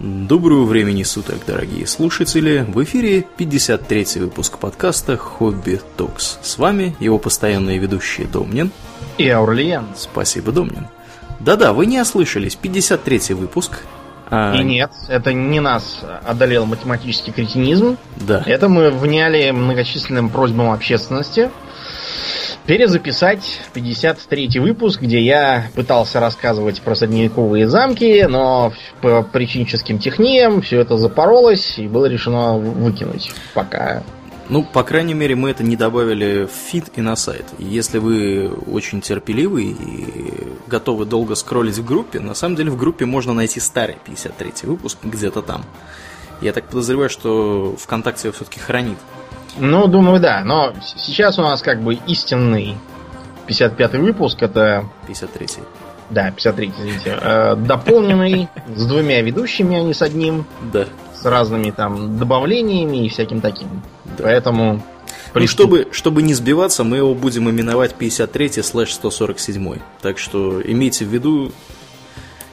Доброго времени суток, дорогие слушатели! В эфире 53-й выпуск подкаста «Хобби Токс». С вами его постоянные ведущие Домнин и Аурлиен. Спасибо, Домнин. Да-да, вы не ослышались, 53-й выпуск. А... И нет, это не нас одолел математический кретинизм. Да. Это мы вняли многочисленным просьбам общественности – перезаписать 53 выпуск, где я пытался рассказывать про средневековые замки, но по причиническим техниям все это запоролось и было решено выкинуть пока. Ну, по крайней мере, мы это не добавили в feed и на сайт. Если вы очень терпеливы и готовы долго скроллить в группе, на самом деле в группе можно найти старый 53 выпуск где-то там. Я так подозреваю, что ВКонтакте все-таки хранит. Ну, думаю, да. Но сейчас у нас как бы истинный 55-й выпуск. Это... 53-й. Да, 53-й, извините. Э, дополненный с двумя ведущими, а не с одним. Да. С разными там добавлениями и всяким таким. Да. Поэтому... Ну, чтобы, чтобы не сбиваться, мы его будем именовать 53 слэш 147. Так что имейте в виду,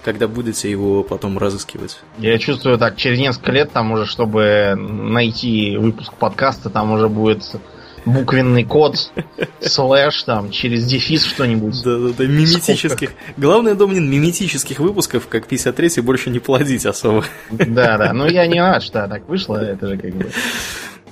когда будете его потом разыскивать? Я чувствую так, через несколько лет там уже, чтобы найти выпуск подкаста, там уже будет буквенный код, слэш, там, через дефис что-нибудь. Да-да-да, миметических. Главное, Домнин, миметических выпусков, как 53-й, больше не плодить особо. Да-да, но я не рад, что так вышло, это же как бы...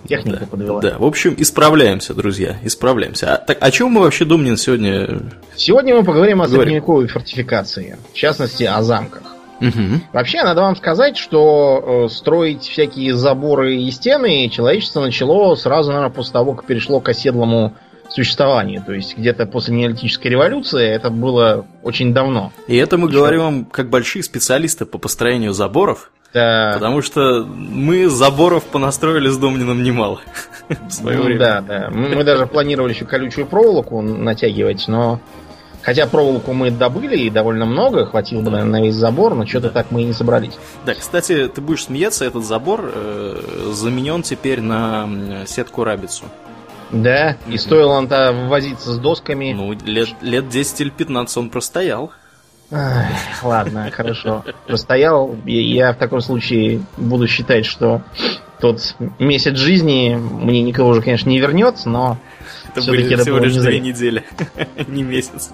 Техника да, подвела. Да, в общем, исправляемся, друзья, исправляемся. А, так, о чем мы вообще, Думнин, сегодня Сегодня мы поговорим о средневековой фортификации, в частности, о замках. Угу. Вообще, надо вам сказать, что э, строить всякие заборы и стены человечество начало сразу, наверное, после того, как перешло к оседлому существованию. То есть где-то после неолитической революции это было очень давно. И это мы Еще... говорим вам как большие специалисты по построению заборов. Да. Потому что мы заборов понастроили с Домнином немало в свое ну, время. Да, да. Мы, мы даже планировали еще колючую проволоку натягивать, но Хотя проволоку мы добыли и довольно много, хватило бы, наверное, на весь забор, но что-то да. так мы и не собрались. Да, кстати, ты будешь смеяться, этот забор э, заменен теперь на сетку рабицу. Да, и стоило он-то возиться с досками. Ну, лет, лет 10 или 15 он простоял. Ай, ладно, хорошо. Простоял. Я в таком случае буду считать, что тот месяц жизни мне никого уже, конечно, не вернется, но это были всего лишь две недели, не месяц.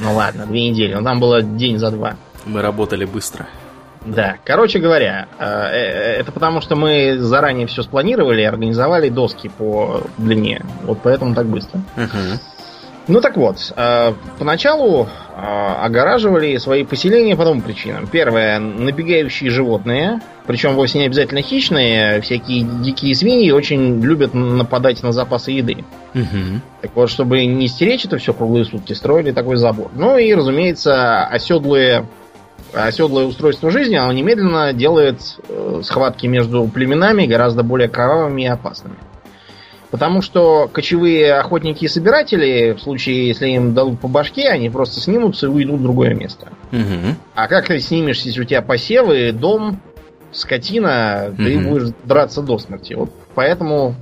Ну ладно, две недели. Но там было день за два. Мы работали быстро. Да, короче говоря, э, э, это потому что мы заранее все спланировали и организовали доски по длине. Вот поэтому так быстро. Uh-huh. Ну так вот, э, поначалу огораживали свои поселения по двум причинам. Первое, набегающие животные, причем вовсе не обязательно хищные, всякие дикие свиньи очень любят нападать на запасы еды. Угу. Так вот, чтобы не стеречь это все круглые сутки, строили такой забор. Ну и, разумеется, оседлые оседлое устройство жизни, оно немедленно делает э, схватки между племенами гораздо более кровавыми и опасными. Потому что кочевые охотники и собиратели, в случае, если им дадут по башке, они просто снимутся и уйдут в другое место. Угу. А как ты снимешься, если у тебя посевы, дом, скотина, угу. ты будешь драться до смерти. Вот поэтому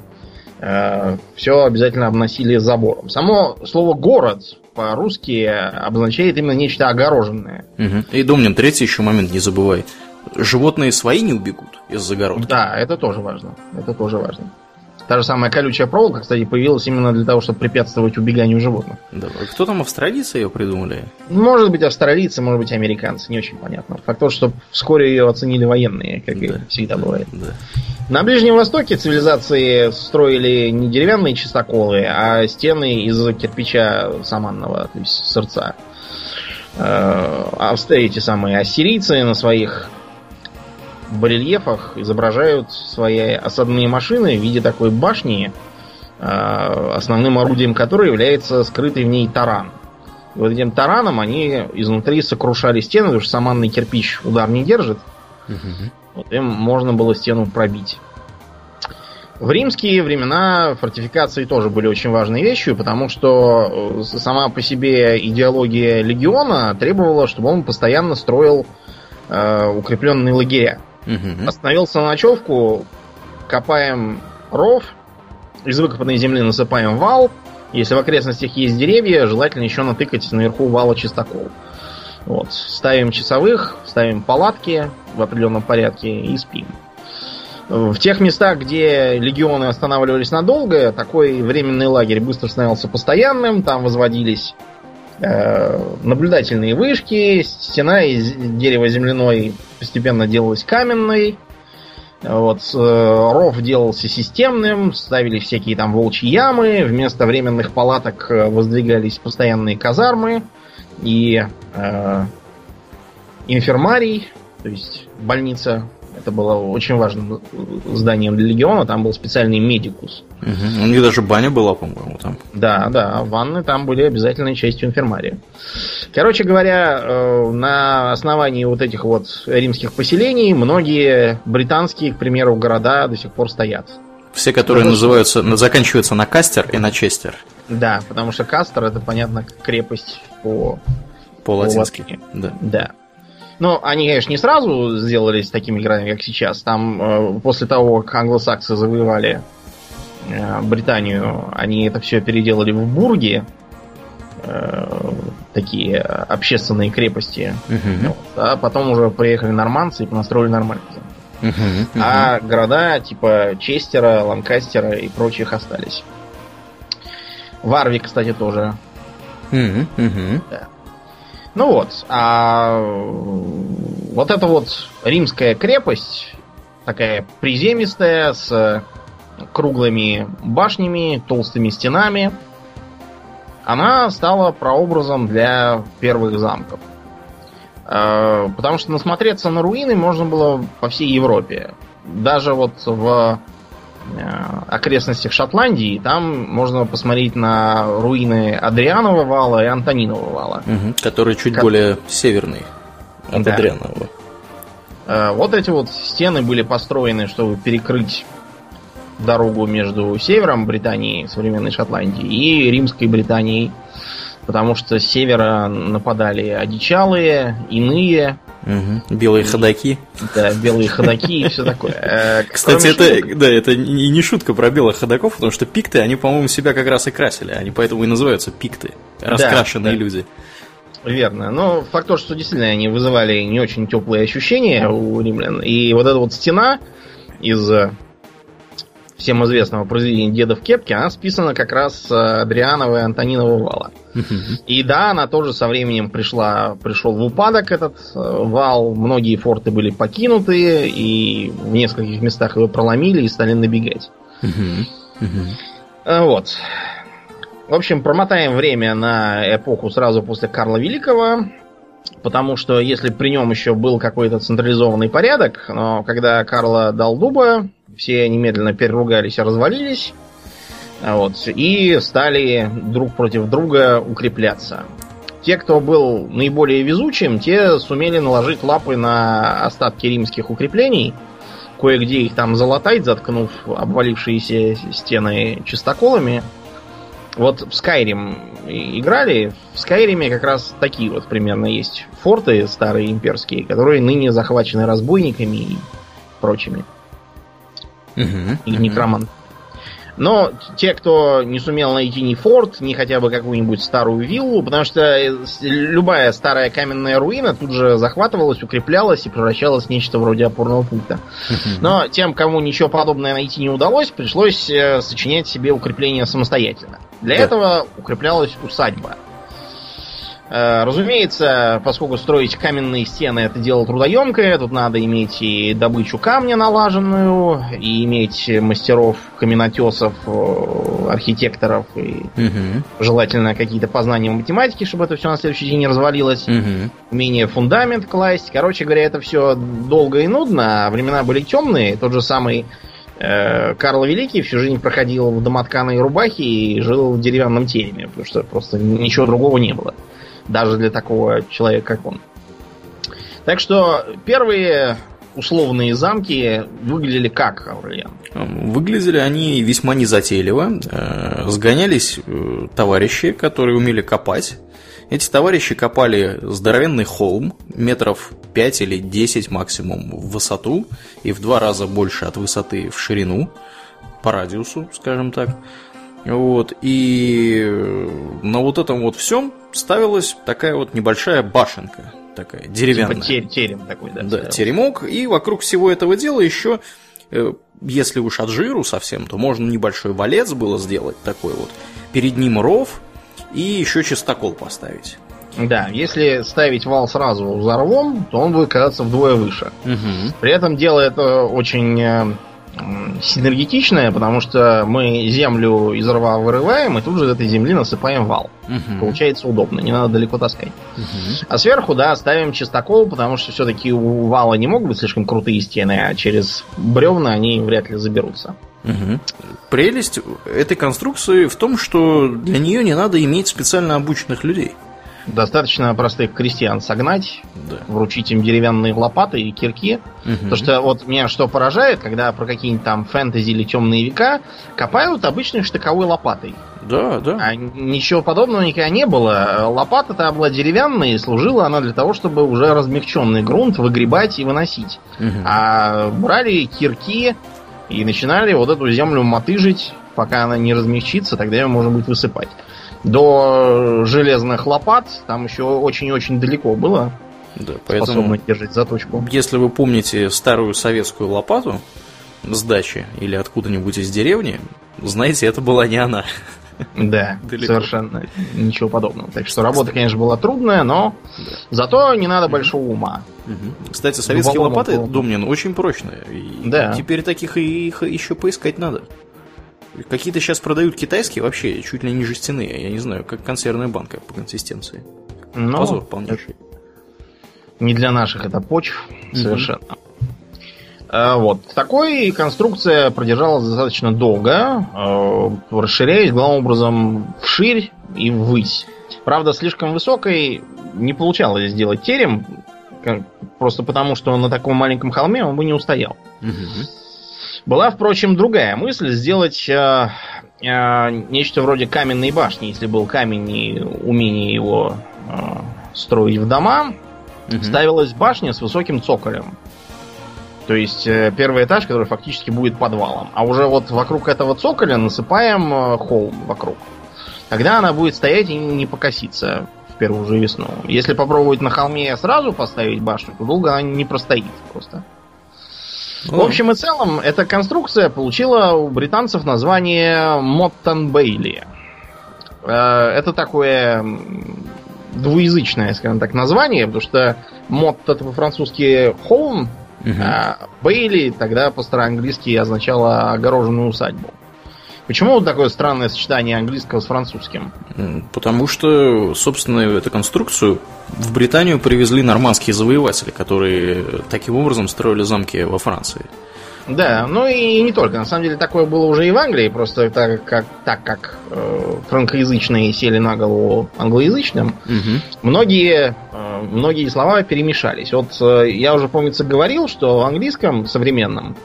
э, все обязательно обносили забором. Само слово город по-русски обозначает именно нечто огороженное. Угу. И Домнин, третий еще момент, не забывай. Животные свои не убегут из загородки. Да, это тоже важно. Это тоже важно. Та же самая колючая проволока, кстати, появилась именно для того, чтобы препятствовать убеганию животных. Да. Кто там австралийцы ее придумали? Может быть, австралийцы, может быть, американцы, не очень понятно. Факт то, что вскоре ее оценили военные, как да. и всегда бывает. Да. На Ближнем Востоке цивилизации строили не деревянные чистоколы, а стены из кирпича саманного, то есть сердца. Э, эти самые ассирийцы на своих барельефах изображают свои осадные машины в виде такой башни, а, основным орудием которой является скрытый в ней таран. И вот этим тараном они изнутри сокрушали стены, потому что саманный кирпич удар не держит. Угу. Вот им можно было стену пробить. В римские времена фортификации тоже были очень важной вещью, потому что э, сама по себе идеология легиона требовала, чтобы он постоянно строил э, укрепленные лагеря. Угу. Остановился на ночевку, копаем ров, из выкопанной земли насыпаем вал. Если в окрестностях есть деревья, желательно еще натыкать наверху вала чистокол. Вот. Ставим часовых, ставим палатки в определенном порядке и спим. В тех местах, где легионы останавливались надолго, такой временный лагерь быстро становился постоянным, там возводились э, наблюдательные вышки, стена из дерева земляной постепенно делалась каменной, вот, э, ров делался системным, ставили всякие там волчьи ямы, вместо временных палаток э, воздвигались постоянные казармы и э, инфермарий, то есть больница это было очень важным зданием для легиона. Там был специальный медикус. Угу. У них даже баня была, по-моему, там. Да, да. Ванны там были обязательной частью инфермария. Короче говоря, э, на основании вот этих вот римских поселений многие британские, к примеру, города до сих пор стоят. Все, которые потому называются, заканчиваются на Кастер и на Честер. Да, потому что Кастер это, понятно, крепость по... По-латински. По да. да. Но они, конечно, не сразу сделались такими городами, как сейчас. Там э, после того, как англосаксы завоевали э, Британию, они это все переделали в бурги. Э, такие общественные крепости. Uh-huh. Вот. А потом уже приехали норманцы и понастроили нормальные Uh-huh, uh-huh. А города типа Честера, Ланкастера и прочих остались. Варвик, кстати, тоже. Uh-huh, uh-huh. Да. Ну вот, а вот эта вот римская крепость, такая приземистая, с круглыми башнями, толстыми стенами, она стала прообразом для первых замков. А, потому что насмотреться на руины можно было по всей Европе. Даже вот в окрестностях Шотландии, там можно посмотреть на руины Адрианова вала и Антонинова вала. Угу, которые чуть как... более северные от да. Адрианова. Э, вот эти вот стены были построены, чтобы перекрыть дорогу между севером Британии, современной Шотландии, и римской Британией, потому что с севера нападали одичалые, иные, Угу. Белые ходаки. Да, белые ходаки и все такое. Э, Кстати, это, да, это и не шутка про белых ходаков, потому что пикты, они, по-моему, себя как раз и красили. Они поэтому и называются пикты. Раскрашенные да, да. люди. Верно. Но факт то, что действительно они вызывали не очень теплые ощущения у римлян. И вот эта вот стена из всем известного произведения «Деда в кепке», она списана как раз с Адрианова и Антонинова вала. И да, она тоже со временем пришла, пришел в упадок этот э, вал. Многие форты были покинуты, и в нескольких местах его проломили и стали набегать. Э, вот. В общем, промотаем время на эпоху сразу после Карла Великого. Потому что если при нем еще был какой-то централизованный порядок, но когда Карла дал дуба, все немедленно переругались и развалились. Вот, и стали друг против друга укрепляться. Те, кто был наиболее везучим, те сумели наложить лапы на остатки римских укреплений, кое-где их там залатать, заткнув обвалившиеся стены чистоколами. Вот в Скайрим играли. В Скайриме как раз такие вот примерно есть форты старые имперские, которые ныне захвачены разбойниками и прочими. Угу, и угу. некромант. Но те, кто не сумел найти ни форт, ни хотя бы какую-нибудь старую виллу, потому что э, любая старая каменная руина тут же захватывалась, укреплялась и превращалась в нечто вроде опорного пункта. Но тем, кому ничего подобное найти не удалось, пришлось э, сочинять себе укрепление самостоятельно. Для да. этого укреплялась усадьба. Э, разумеется, поскольку строить каменные стены это дело трудоемкое, тут надо иметь и добычу камня налаженную, и иметь мастеров, каменотесов, э, архитекторов, и угу. желательно какие-то познания в математике, чтобы это все на следующий день не развалилось. Угу. Умение фундамент класть. Короче говоря, это все долго и нудно, а времена были темные. Тот же самый э, Карл Великий всю жизнь проходил в домотканой рубахе и жил в деревянном тереме, потому что просто ничего другого не было даже для такого человека, как он. Так что первые условные замки выглядели как, Аурлиан? Выглядели они весьма незатейливо. Э, сгонялись э, товарищи, которые умели копать. Эти товарищи копали здоровенный холм, метров 5 или 10 максимум в высоту, и в два раза больше от высоты в ширину, по радиусу, скажем так. Вот, и на вот этом вот всем ставилась такая вот небольшая башенка, такая деревянная. Типа терем такой, да. Да, теремок, и вокруг всего этого дела еще, э, если уж от жиру совсем, то можно небольшой валец было сделать такой вот, перед ним ров и еще чистокол поставить. Да, если ставить вал сразу за рвом, то он будет казаться вдвое выше. Угу. При этом дело это очень синергетичное, потому что мы землю из рва вырываем, и тут же из этой земли насыпаем вал. Угу. Получается удобно, не надо далеко таскать. Угу. А сверху, да, ставим чистокол, потому что все-таки у вала не могут быть слишком крутые стены, а через бревна они вряд ли заберутся. Угу. Прелесть этой конструкции в том, что для нее не надо иметь специально обученных людей. Достаточно простых крестьян согнать, Да. вручить им деревянные лопаты и кирки. Мгм. Потому что вот меня что поражает, когда про какие-нибудь там фэнтези или темные века копают обычной штыковой лопатой. Да, да. А ничего подобного никогда не было. Лопата-то была деревянная, и служила она для того, чтобы уже размягченный грунт выгребать и выносить. Мгм. А брали кирки и начинали вот эту землю мотыжить, пока она не размягчится, тогда ее можно будет высыпать. До железных лопат там еще очень-очень далеко было, Да, поэтому, держать заточку. если вы помните старую советскую лопату с дачи или откуда-нибудь из деревни, знаете, это была не она. Да, Далеко. совершенно ничего подобного. Так что работа, конечно, была трудная, но зато не надо большого ума. Кстати, советские Дубовому лопаты, полу. Домнин, очень прочные. И Да. Теперь таких и их еще поискать надо. Какие-то сейчас продают китайские, вообще чуть ли не жестяные, я не знаю, как консервная банка по консистенции. Но Позор полнейший. не для наших это почв совершенно. А, Вот. Такой конструкция продержалась достаточно долго, э, расширяясь главным образом вширь и ввысь. Правда, слишком высокой не получалось сделать терем, просто потому, что на таком маленьком холме он бы не устоял. Мгм. Была, впрочем, другая мысль сделать э, э, нечто вроде каменной башни, если был камень и умение его э, строить в дома, Мгм. ставилась башня с высоким цоколем. То есть э, первый этаж, который фактически будет подвалом. А уже вот вокруг этого цоколя насыпаем э, холм вокруг. Тогда она будет стоять и не покоситься в первую же весну. Если попробовать на холме сразу поставить башню, то долго она не простоит просто. В общем и целом, эта конструкция получила у британцев название Моттон Бейли. Э, Это такое двуязычное, скажем так, название, потому что Мот это по-французски холм, мгм. а Бейли тогда по-староанглийски означало огороженную усадьбу. Почему вот такое странное сочетание английского с французским? Потому что, собственно, эту конструкцию в Британию привезли нормандские завоеватели, которые таким образом строили замки во Франции. Да, ну и не только. На самом деле такое было уже и в Англии, просто так как, так как э, франкоязычные сели на голову англоязычным, Мгм. многие, э, многие слова перемешались. Вот э, я уже, помнится, говорил, что в английском современном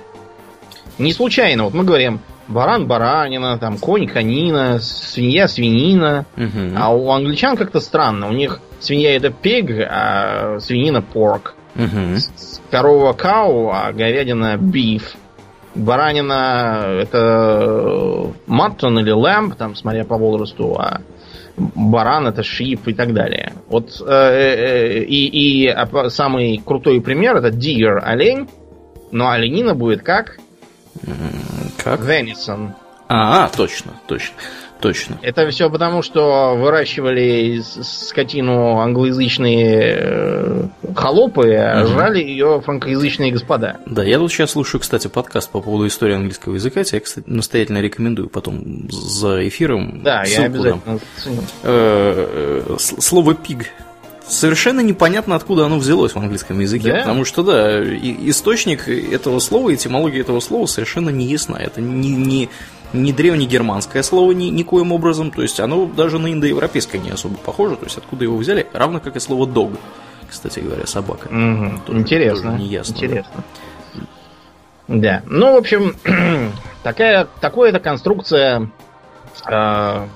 не случайно, вот мы говорим баран баранина, там конь конина, свинья свинина, Мгм. а у англичан как-то странно. У них свинья это pig, а свинина pork. Мгм. Корова cow, а говядина beef. Баранина это маттон или lamb, там, смотря по возрасту, а баран это sheep и так далее. Вот э, э, и, и а, самый крутой пример это deer, олень, но оленина будет как Как? venison. А, точно, точно, точно. Это все потому, что выращивали скотину англоязычные э, холопы, а Мгм. жрали ее франкоязычные господа. Да, я тут сейчас слушаю, кстати, подкаст по поводу истории английского языка. Тебе, кстати, настоятельно рекомендую потом за эфиром. Да, я обязательно. Э, э, Слово пиг. Совершенно непонятно, откуда оно взялось в английском языке. Да? Потому что, да, источник этого слова, этимология этого слова совершенно не ясна. Это не, не, не древнегерманское слово ни, никоим образом. То есть оно даже на индоевропейское не особо похоже. То есть откуда его взяли, равно как и слово дог. Кстати говоря, собака. Мгм. Тоже- Интересно. тоже неясно, Интересно. Да. Ну, в общем, такая, такая эта конструкция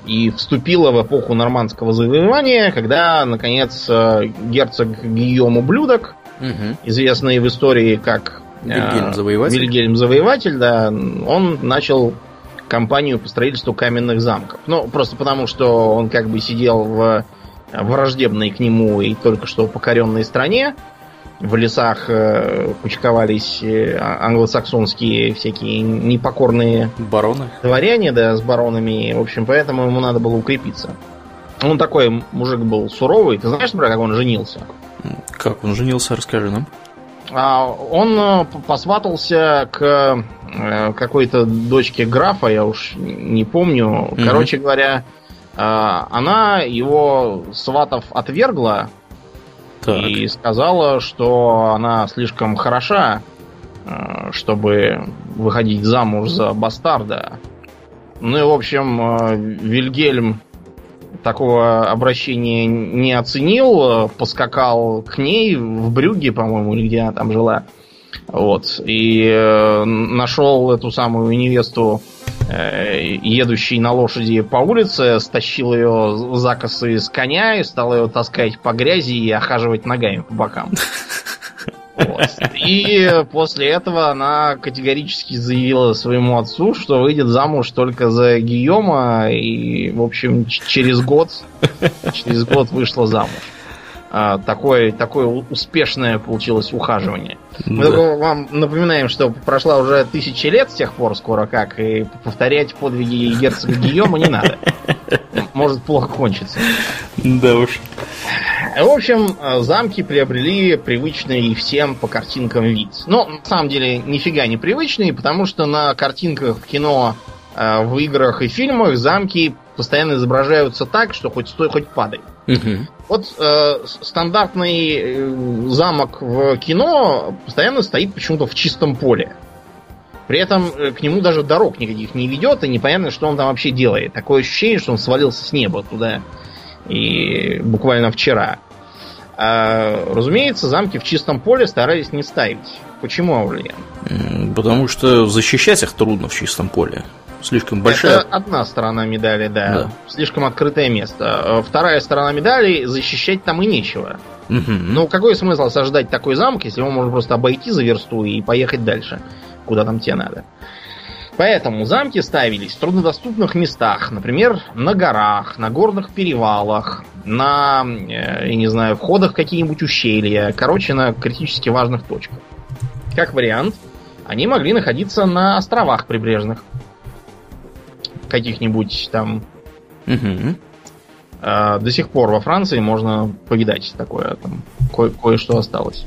и вступила в эпоху нормандского завоевания, когда, наконец, э, герцог Гийом Ублюдок, Мгм. известный в истории как э, Вильгельм Завоеватель. Вильгельм Завоеватель, да, он начал компанию по строительству каменных замков. Ну, просто потому, что он как бы сидел в враждебной к нему и только что покоренной стране. В лесах э, кучковались э, англосаксонские всякие непокорные бароны. дворяне, да, с баронами. В общем, поэтому ему надо было укрепиться. Он такой мужик был суровый. Ты знаешь, например, как он женился? Как он женился, расскажи нам. А, он э, посватался к какой-то дочке графа, я уж не помню. Короче mm говоря, а, она его сватов отвергла так. и сказала, что она слишком хороша, э, чтобы выходить замуж за бастарда. Ну и, в общем, э, Вильгельм такого обращения не оценил, поскакал к ней в Брюге, по-моему, или где она там жила. Вот. И э, нашел эту самую невесту Э, едущий на лошади по улице, стащил ее за косы с коня и стал ее таскать по грязи и охаживать ногами по бокам. И после этого она категорически заявила своему отцу, что выйдет замуж только за Гийома, и, в общем, через год, через год вышла замуж. А, такое, такое успешное получилось ухаживание. Мы только вам напоминаем, что прошла уже тысячи лет с тех пор скоро как, и повторять подвиги герцога Гийома не надо. Может плохо кончиться. Да уж. В общем, замки приобрели привычный всем по картинкам вид. Но на самом деле нифига не привычный, потому что на картинках в кино, в играх и фильмах замки постоянно изображаются так, что хоть стой, хоть падай. Угу. Вот э, стандартный э, замок в кино постоянно стоит почему-то в чистом поле. При этом э, к нему даже дорог никаких не ведет, и непонятно, что он там вообще делает. Такое ощущение, что он свалился с неба туда. И буквально вчера. А, разумеется, замки в чистом поле старались не ставить. Почему, Аурлиен? Потому что защищать их трудно в чистом поле. Слишком большая. Это одна сторона медали, да. да. Слишком открытое место. Вторая сторона медали защищать там и нечего. Угу. Ну, какой смысл осаждать такой замок, если его можно просто обойти за версту и поехать дальше, куда там тебе надо. Поэтому замки ставились в труднодоступных местах, например, на горах, на горных перевалах, на, э, я не знаю, входах какие-нибудь ущелья, короче, на критически важных точках. Как вариант, они могли находиться на островах прибрежных каких-нибудь там. Угу. А, до сих пор во Франции можно повидать такое, там ко- кое-что осталось.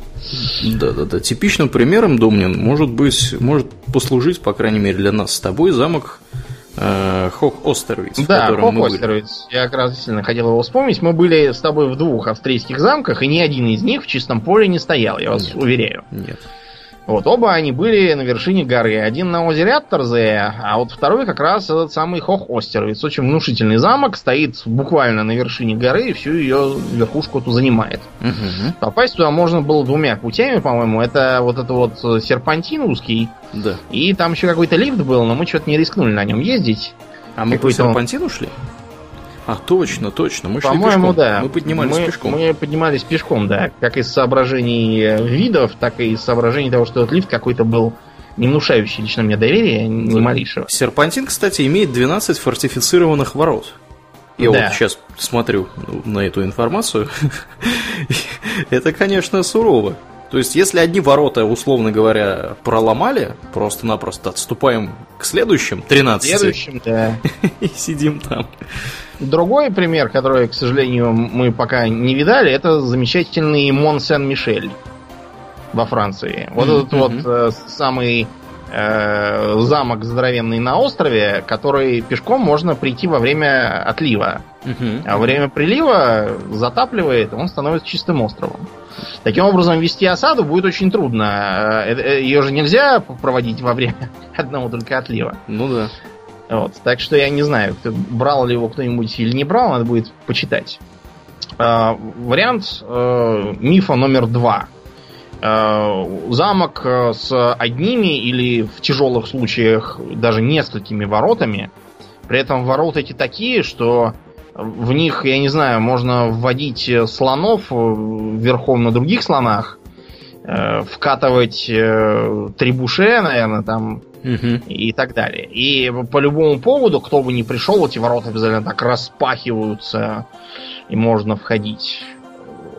Да-да-да. Типичным примером, Домнин, может быть, может послужить, по крайней мере, для нас с тобой замок э, Хох Остервиц. Да, Хох Остервиц. Я как раз действительно хотел его вспомнить. Мы были с тобой в двух австрийских замках, и ни один из них в чистом поле не стоял, я вас нет, уверяю. Нет. Вот, оба они были на вершине горы. Один на озере Аттерзе, а вот второй как раз этот самый Хох-Остервиц. Очень внушительный замок, стоит буквально на вершине горы и всю ее верхушку тут занимает. Угу. Попасть туда можно было двумя путями, по-моему. Это вот это вот серпантин узкий. Да. И там еще какой-то лифт был, но мы что-то не рискнули на нем ездить. А мы по серпантину шли? А, точно, точно. Мы шли пешком. да. Мы поднимались мы, пешком. Мы поднимались пешком, да. Как из соображений видов, так и из соображений того, что этот лифт какой-то был не внушающий лично мне доверия, ни малейшего. Серпантин, кстати, имеет 12 фортифицированных ворот. Я да. вот сейчас смотрю на эту информацию. Это, конечно, сурово. То есть, если одни ворота, условно говоря, проломали, просто-напросто отступаем к следующим 13. Следующим, да. И сидим там. Другой пример, который, к сожалению, мы пока не видали, это замечательный Мон Сен-Мишель во Франции. Вот mm-hmm. этот вот э, самый э, замок здоровенный на острове, который пешком можно прийти во время отлива. Mm-hmm. А во время прилива затапливает, он становится чистым островом. Таким образом, вести осаду будет очень трудно. Э, э, Ее же нельзя проводить во время одного только отлива. Ну да. Вот, так что я не знаю, брал ли его кто-нибудь или не брал, надо будет почитать. Э, вариант э, мифа номер два. Э, замок с одними или в тяжелых случаях даже несколькими воротами. При этом ворота эти такие, что в них, я не знаю, можно вводить слонов верхом на других слонах э, вкатывать э, трибуше, наверное, там Мгм. и так далее. И по любому поводу, кто бы ни пришел, эти ворота обязательно так распахиваются, и можно входить.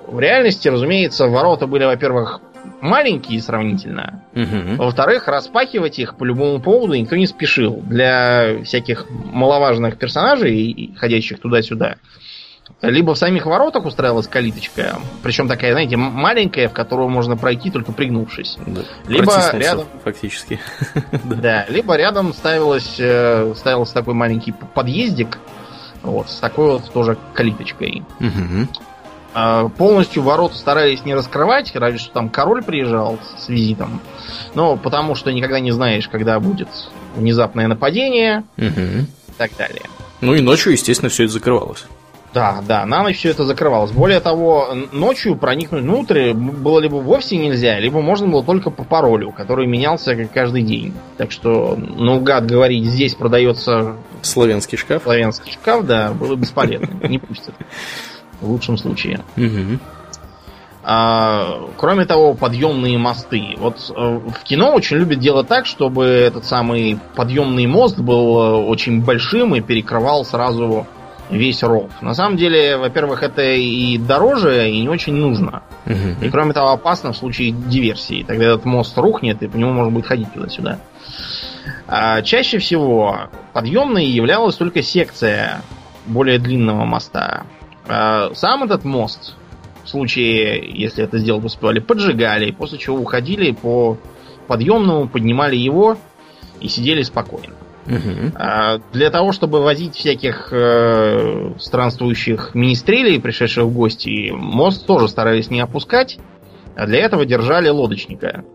В реальности, разумеется, ворота были, во-первых, маленькие сравнительно. Мгм. Во-вторых, распахивать их по любому поводу никто не спешил. Для всяких маловажных персонажей, ходящих туда-сюда, либо в самих воротах устраивалась калиточка, причем такая, знаете, маленькая, в которую можно пройти только пригнувшись. Да. Либо рядом- Фактически. Да, либо рядом ставилось, э, ставился такой маленький подъездик, вот, с такой вот тоже калиточкой. Мгм. А, Полностью ворота старались не раскрывать, разве что там король приезжал с визитом. Но потому что никогда не знаешь, когда будет внезапное нападение Мгм. и так далее. Ну и ночью, естественно, все это закрывалось. Да, да, на ночь все это закрывалось. Более того, ночью проникнуть внутрь было либо вовсе нельзя, либо можно было только по паролю, который менялся каждый день. Так что наугад говорить, здесь продается Славянский шкаф. славянский шкаф, да, было бесполезно. Не пустят. В лучшем случае. Мгм. А, кроме того, подъемные мосты. Вот э, в кино очень любят делать так, чтобы этот самый подъемный мост был э, очень большим и перекрывал сразу весь ров. На самом деле, во-первых, это и дороже, и не очень нужно. И Мгм. кроме того, опасно в случае диверсии. Тогда этот мост рухнет, и по нему можно будет ходить туда-сюда. А чаще всего подъемной являлась только секция более длинного моста. А сам этот мост, в случае, если это сделать успевали, поджигали, после чего уходили по подъемному, поднимали его и сидели спокойно. А Для того, чтобы возить всяких э, странствующих министрелей, пришедших в гости, мост тоже старались не опускать, а для этого держали лодочника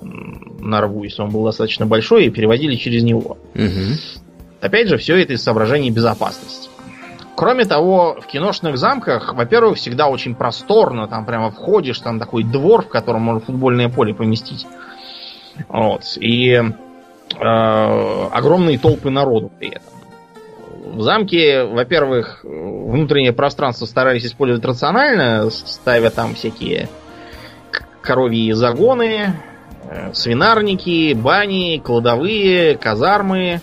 на рву, если он был достаточно большой, и переводили через него. Опять же, все это из соображений безопасности. Кроме того, в киношных замках, во-первых, всегда очень просторно, там прямо входишь, там такой двор, в котором можно футбольное поле поместить. Вот. И э, огромные толпы народу при этом. В замке, во-первых, внутреннее пространство старались использовать рационально, ставя там всякие коровьи загоны, э, свинарники, бани, кладовые, казармы,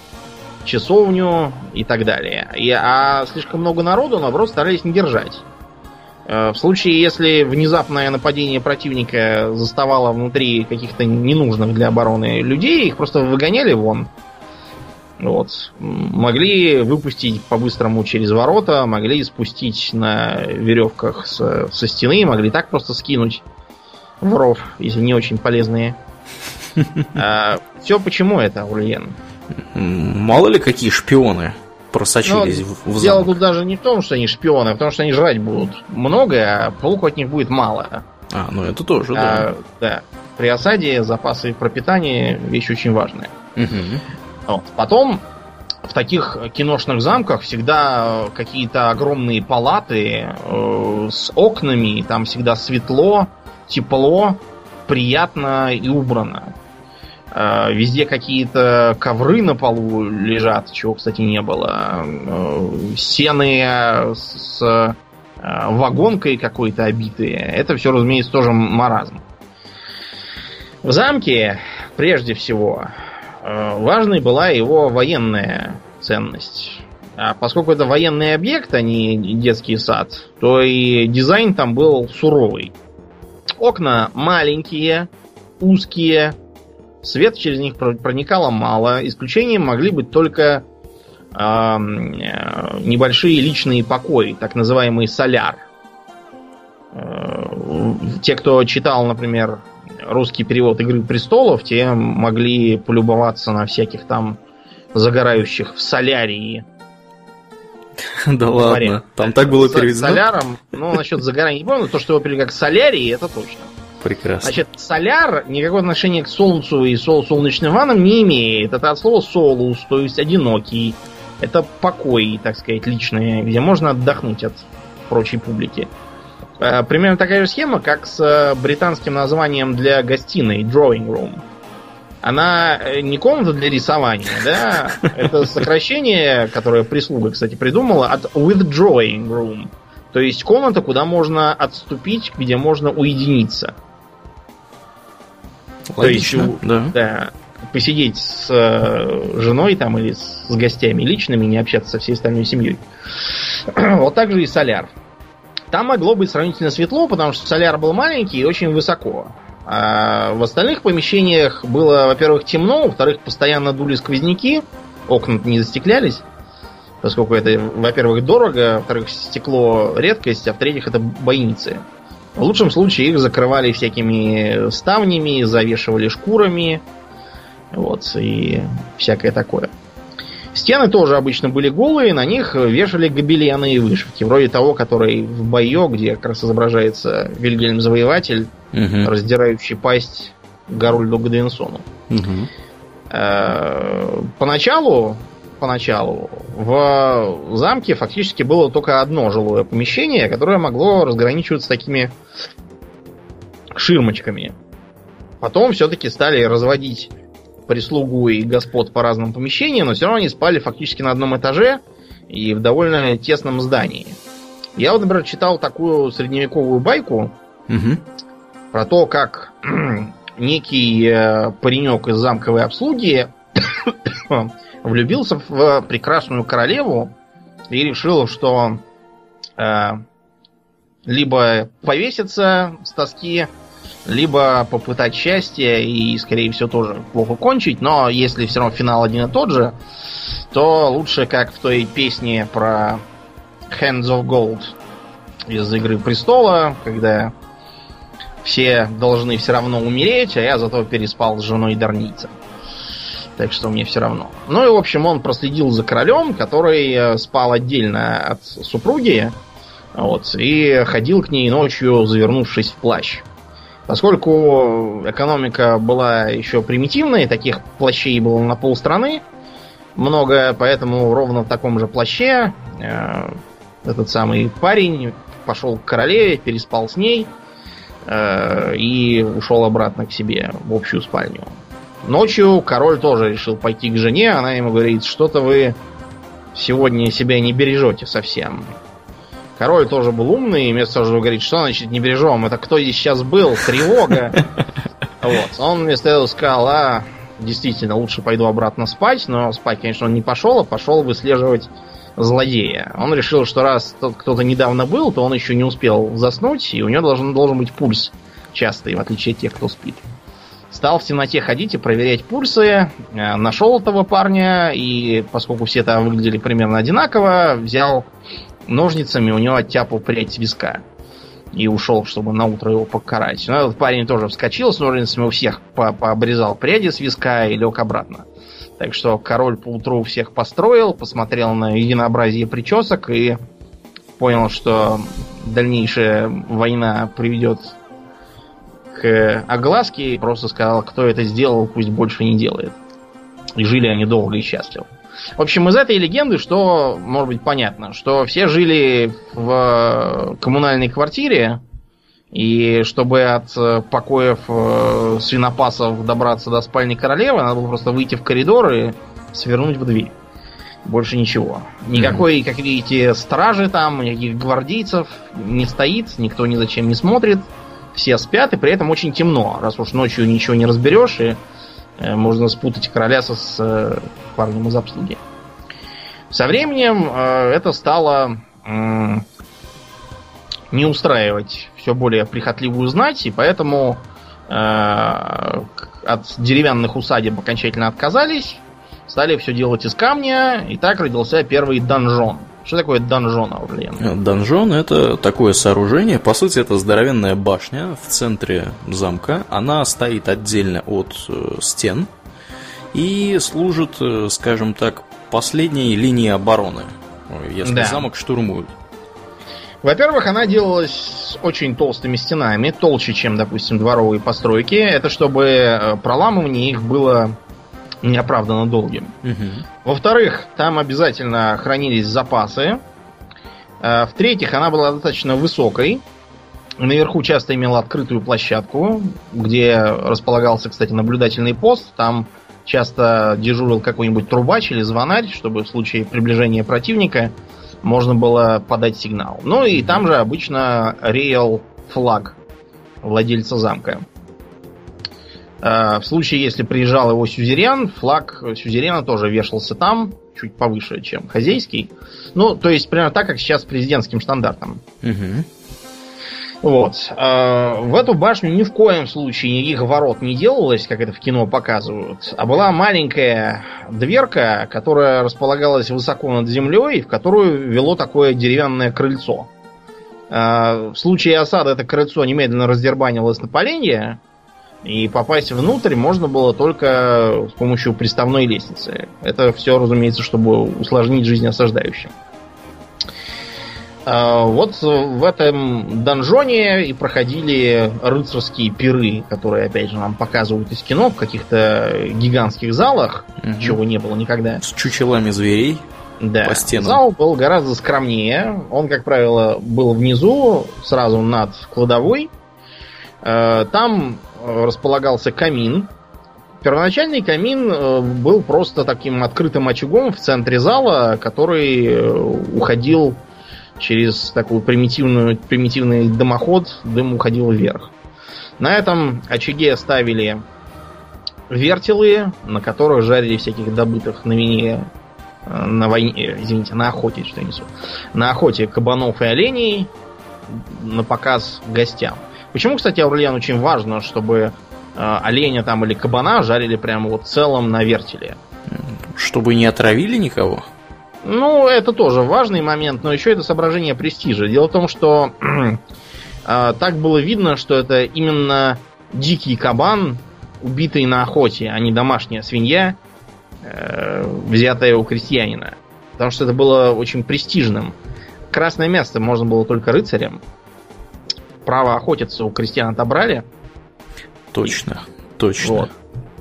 часовню и так далее. И, а слишком много народу, наоборот, старались не держать. Э, В случае, если внезапное нападение противника заставало внутри каких-то ненужных для обороны людей, их просто выгоняли вон. Вот. Могли выпустить по-быстрому через ворота, могли спустить на веревках с- со стены, могли так просто скинуть в ров, если не очень полезные. все почему это, Ульен? Мало ли какие шпионы просочились в, в Ну, Дело замок. тут даже не в том, что они шпионы, а в том, что они жрать будут много, а толку от них будет мало. А, ну это тоже, да. А, да. При осаде запасы пропитания вещь очень важная. Мгм. Вот. Потом в таких киношных замках всегда какие-то огромные палаты э, с окнами, там всегда светло, тепло, приятно и убрано. Э, Везде какие-то ковры на полу лежат, чего, кстати, не было. Э, Сены с э, вагонкой какой-то обитые. Это все, разумеется, тоже маразм. В замке, прежде всего, э, важной была его военная ценность. А поскольку это военный объект, а не детский сад, то и дизайн там был суровый. Окна маленькие, узкие, свет через них про- проникало мало. Исключением могли быть только э, небольшие личные покои, так называемый соляр. Э, Те, кто читал, например, русский перевод Игры престолов, те могли полюбоваться на всяких там загорающих в солярии. Да ладно. Там так было переведено? Соляром, ну, насчет загорания не помню, то, что его перевели как солярий, это точно. Прекрасно. Значит, соляр никакого отношения к солнцу и сол солнечным ваннам не имеет. Это от слова солус, то есть одинокий. Это покой, так сказать, личный, где можно отдохнуть от прочей публики. Э, Примерно такая же схема, как с э, британским названием для гостиной drawing room. Она э, не комната для рисования, да? Это сокращение, которое прислуга, кстати, придумала, от withdrawing room. То есть комната, куда можно отступить, где можно уединиться. Логично, есть, да. да. Посидеть с э, женой там или с, с гостями личными, не общаться со всей остальной семьей. вот так же и соляр. Там могло быть сравнительно светло, потому что соляр был маленький и очень высоко. А в остальных помещениях было, во-первых, темно, во-вторых, постоянно дули сквозняки, окна не застеклялись, поскольку это, во-первых, дорого, во-вторых, стекло редкость, а в-третьих, это бойницы. В лучшем случае их закрывали всякими ставнями, завешивали шкурами, вот, и всякое такое. Стены тоже обычно были голые, на них вешали гобелены и вышивки, вроде того, который в бою, где как раз изображается Вильгельм Завоеватель, угу. раздирающий пасть Гарольду Годвинсону. Угу. Поначалу, поначалу в замке фактически было только одно жилое помещение, которое могло разграничиваться такими ширмочками. Потом все-таки стали разводить прислугу и господ по разным помещениям, но все равно они спали фактически на одном этаже и в довольно тесном здании. Я вот, например, читал такую средневековую байку угу. про то, как некий э, паренек из замковой обслуги влюбился в прекрасную королеву и решил, что э, либо повеситься с тоски, либо попытать счастье и, скорее всего, тоже плохо кончить, но если все равно финал один и тот же, то лучше, как в той песне про Hands of Gold из Игры Престола, когда все должны все равно умереть, а я зато переспал с женой Дарница. Так что мне все равно. Ну и, в общем, он проследил за королем, который э, спал отдельно от супруги, вот, и ходил к ней ночью, завернувшись в плащ. Поскольку экономика была еще примитивной, таких плащей было на полстраны много, поэтому ровно в таком же плаще э, этот самый парень пошел к королеве, переспал с ней э, и ушел обратно к себе в общую спальню. Ночью король тоже решил пойти к жене, она ему говорит, что-то вы сегодня себя не бережете совсем. Король тоже был умный, и вместо того, чтобы говорить, что значит не бережем, это кто здесь сейчас был, тревога. Вот. Он вместо этого сказал, а, действительно, лучше пойду обратно спать, но спать, конечно, он не пошел, а пошел выслеживать злодея. Он решил, что раз тот кто-то недавно был, то он еще не успел заснуть, и у него должен, должен быть пульс частый, в отличие от тех, кто спит. Стал в темноте ходить и проверять пульсы, э, нашел этого парня, и поскольку все там выглядели примерно одинаково, взял ножницами у него оттяпал прядь виска. И ушел, чтобы на утро его покарать. Но этот парень тоже вскочил с ножницами, у всех по пообрезал пряди с виска и лег обратно. Так что король поутру всех построил, посмотрел на единообразие причесок и понял, что дальнейшая война приведет к огласке. И просто сказал, кто это сделал, пусть больше не делает. И жили они долго и счастливо. В общем, из этой легенды, что может быть понятно, что все жили в коммунальной квартире, и чтобы от э, покоев э, свинопасов добраться до спальни королевы, надо было просто выйти в коридор и свернуть в дверь. Больше ничего. Никакой, mm-hmm. как видите, стражи там, никаких гвардейцев не стоит, никто ни зачем не смотрит. Все спят, и при этом очень темно, раз уж ночью ничего не разберешь, и Э, можно спутать короля со, с э, парнем из обслуги. Со временем э, это стало не устраивать все более прихотливую знать, и поэтому от деревянных усадеб окончательно отказались, стали все делать из камня, и так родился первый донжон. Что такое донжон, Аурлиен? Донжон это такое сооружение, по сути это здоровенная башня в центре замка. Она стоит отдельно от э, стен и служит, э, скажем так, последней линией обороны, если да. замок штурмуют. Во-первых, она делалась с очень толстыми стенами, толще, чем, допустим, дворовые постройки. Это чтобы э, проламывание их было неоправданно долгим. Угу. Во-вторых, там обязательно хранились запасы. Э, в-третьих, она была достаточно высокой. Наверху часто имела открытую площадку, где располагался, кстати, наблюдательный пост. Там часто дежурил какой-нибудь трубач или звонарь, чтобы в случае приближения противника можно было подать сигнал. Ну и там же обычно реял флаг владельца замка. В случае, если приезжал его сюзерен, флаг сюзерена тоже вешался там, чуть повыше, чем хозяйский. Ну, то есть, примерно так, как сейчас с президентским штандартом. Угу. Вот. В эту башню ни в коем случае никаких ворот не делалось, как это в кино показывают, а была маленькая дверка, которая располагалась высоко над землей, в которую вело такое деревянное крыльцо. В случае осады это крыльцо немедленно раздербанивалось на поленье, и попасть внутрь можно было только с помощью приставной лестницы. Это все, разумеется, чтобы усложнить жизнь осаждающим. А, вот в этом донжоне и проходили рыцарские пиры, которые, опять же, нам показывают из кино в каких-то гигантских залах, угу. чего не было никогда. С чучелами зверей. Да. По стенам. Зал был гораздо скромнее. Он, как правило, был внизу, сразу над кладовой. А, там располагался камин. Первоначальный камин э, был просто таким открытым очагом в центре зала, который э, уходил через такой примитивную, примитивный дымоход, дым уходил вверх. На этом очаге ставили вертелы, на которых жарили всяких добытых на вине э, на войне, извините, на охоте, что несу. На охоте кабанов и оленей на показ гостям. Почему, кстати, Аурлиан очень важно, чтобы э, оленя там или кабана жарили прямо вот целом на вертеле? Чтобы не отравили никого? Ну, это тоже важный момент, но еще это соображение престижа. Дело в том, что э, так было видно, что это именно дикий кабан, убитый на охоте, а не домашняя свинья, э, взятая у крестьянина. Потому что это было очень престижным. Красное место можно было только рыцарям. Право охотиться у крестьян отобрали. Точно, точно. Вот.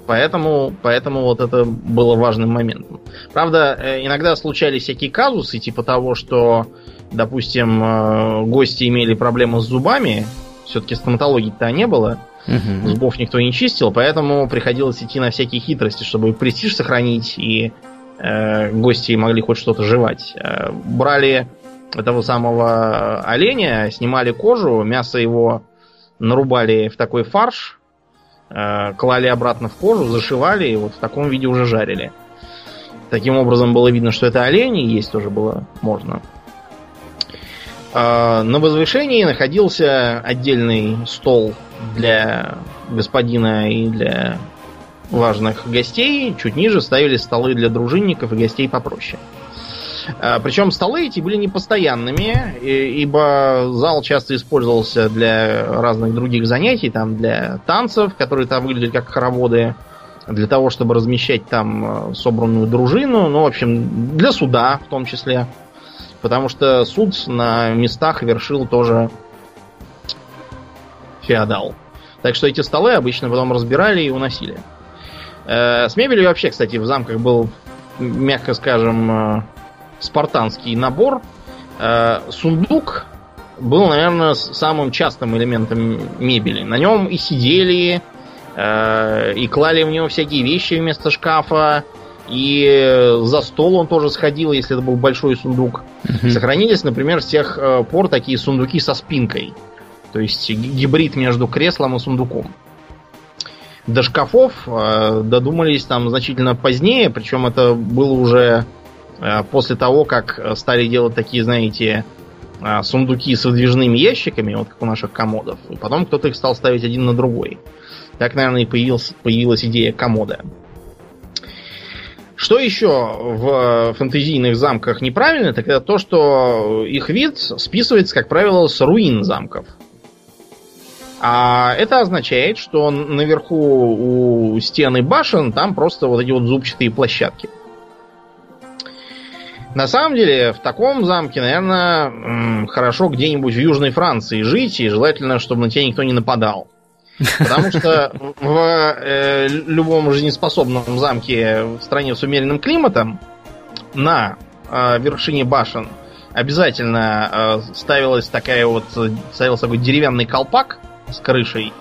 Поэтому, поэтому вот это было важным моментом. Правда, э, иногда случались всякие казусы, типа того, что, допустим, э, гости имели проблемы с зубами, все-таки стоматологии-то не было, угу. зубов никто не чистил, поэтому приходилось идти на всякие хитрости, чтобы престиж сохранить и э, гости могли хоть что-то жевать. Э, брали этого самого оленя, снимали кожу, мясо его нарубали в такой фарш, Э, клали обратно в кожу, зашивали и вот в таком виде уже жарили. Таким образом было видно, что это олени, есть тоже было можно. Э, на возвышении находился отдельный стол для господина и для важных гостей. Чуть ниже ставили столы для дружинников и гостей попроще. А, Причем столы эти были непостоянными, ибо зал часто использовался для разных других занятий, там для танцев, которые там выглядели как хороводы, для того, чтобы размещать там э, собранную дружину, ну, в общем, для суда в том числе. Потому что суд на местах вершил тоже феодал. Так что эти столы обычно потом разбирали и уносили. Э, с мебелью вообще, кстати, в замках был, мягко скажем, э, спартанский набор. Э, сундук был, наверное, самым частым элементом мебели. На нем и сидели, э, и клали в него всякие вещи вместо шкафа, и за стол он тоже сходил, если это был большой сундук. Угу. Сохранились, например, с тех э, пор такие сундуки со спинкой. То есть гибрид между креслом и сундуком. До шкафов додумались там значительно позднее, причем это было уже после того, как э, стали делать такие, знаете, э, сундуки с выдвижными ящиками, вот как у наших комодов, и потом кто-то их стал ставить один на другой. Так, наверное, и появился, появилась идея комода. Что еще в фэнтезийных замках неправильно, так это то, что их вид списывается, как правило, с руин замков. А это означает, что наверху у стены башен там просто вот эти вот зубчатые площадки. На самом деле, в таком замке, наверное, хорошо где-нибудь в Южной Франции жить, и желательно, чтобы на тебя никто не нападал. Потому что в э, любом жизнеспособном замке в стране с умеренным климатом на э, вершине башен обязательно э, ставилась такая вот ставился такой деревянный колпак с крышей.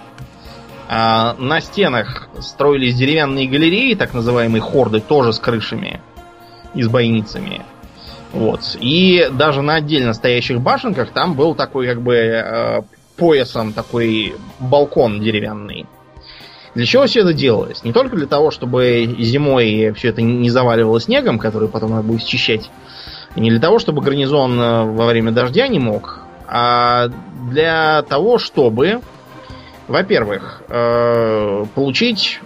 Э, на стенах строились деревянные галереи, так называемые хорды, тоже с крышами и с бойницами. Вот. И даже на отдельно стоящих башенках там был такой как бы э, поясом такой балкон деревянный. Для чего все это делалось? Не только для того, чтобы зимой все это не заваливало снегом, который потом надо будет счищать, и не для того, чтобы гарнизон э, во время дождя не мог, а для того, чтобы, во-первых, э, получить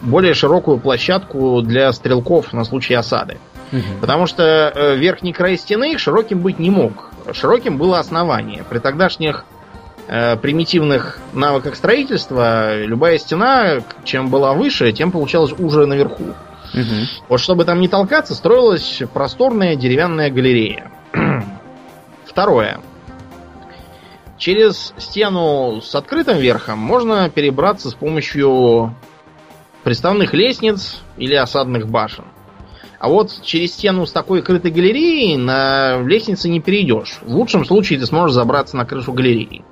более широкую площадку для стрелков на случай осады. Угу. Потому что э, верхний край стены широким быть не мог. Широким было основание. При тогдашних э, примитивных навыках строительства любая стена, чем была выше, тем получалась уже наверху. Угу. Вот чтобы там не толкаться, строилась просторная деревянная галерея. Второе. Через стену с открытым верхом можно перебраться с помощью приставных лестниц или осадных башен. А вот через стену с такой крытой галереей на лестнице не перейдешь. В лучшем случае ты сможешь забраться на крышу галереи.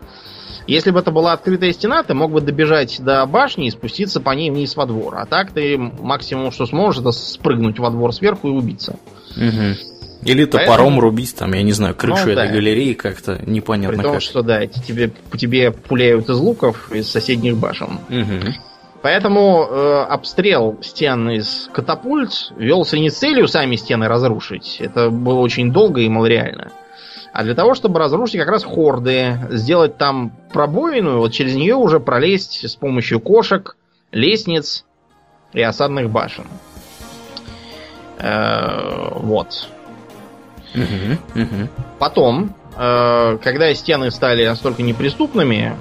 Если бы это была открытая стена, ты мог бы добежать до башни и спуститься по ней вниз во двор. А так ты максимум, что сможешь, это спрыгнуть во двор сверху и убиться. Угу. Или топором Поэтому... рубить, там, я не знаю, крышу ну, этой да. галереи как-то непонятно При том, как. что да, тебе, тебе пуляют из луков из соседних башен. Угу. Поэтому э, обстрел стен из катапульт велся не с целью сами стены разрушить. Это было очень долго и малореально. А для того, чтобы разрушить как раз хорды, сделать там пробоину, вот через нее уже пролезть с помощью кошек, лестниц и осадных башен. Э, вот. Потом, э, когда стены стали настолько неприступными,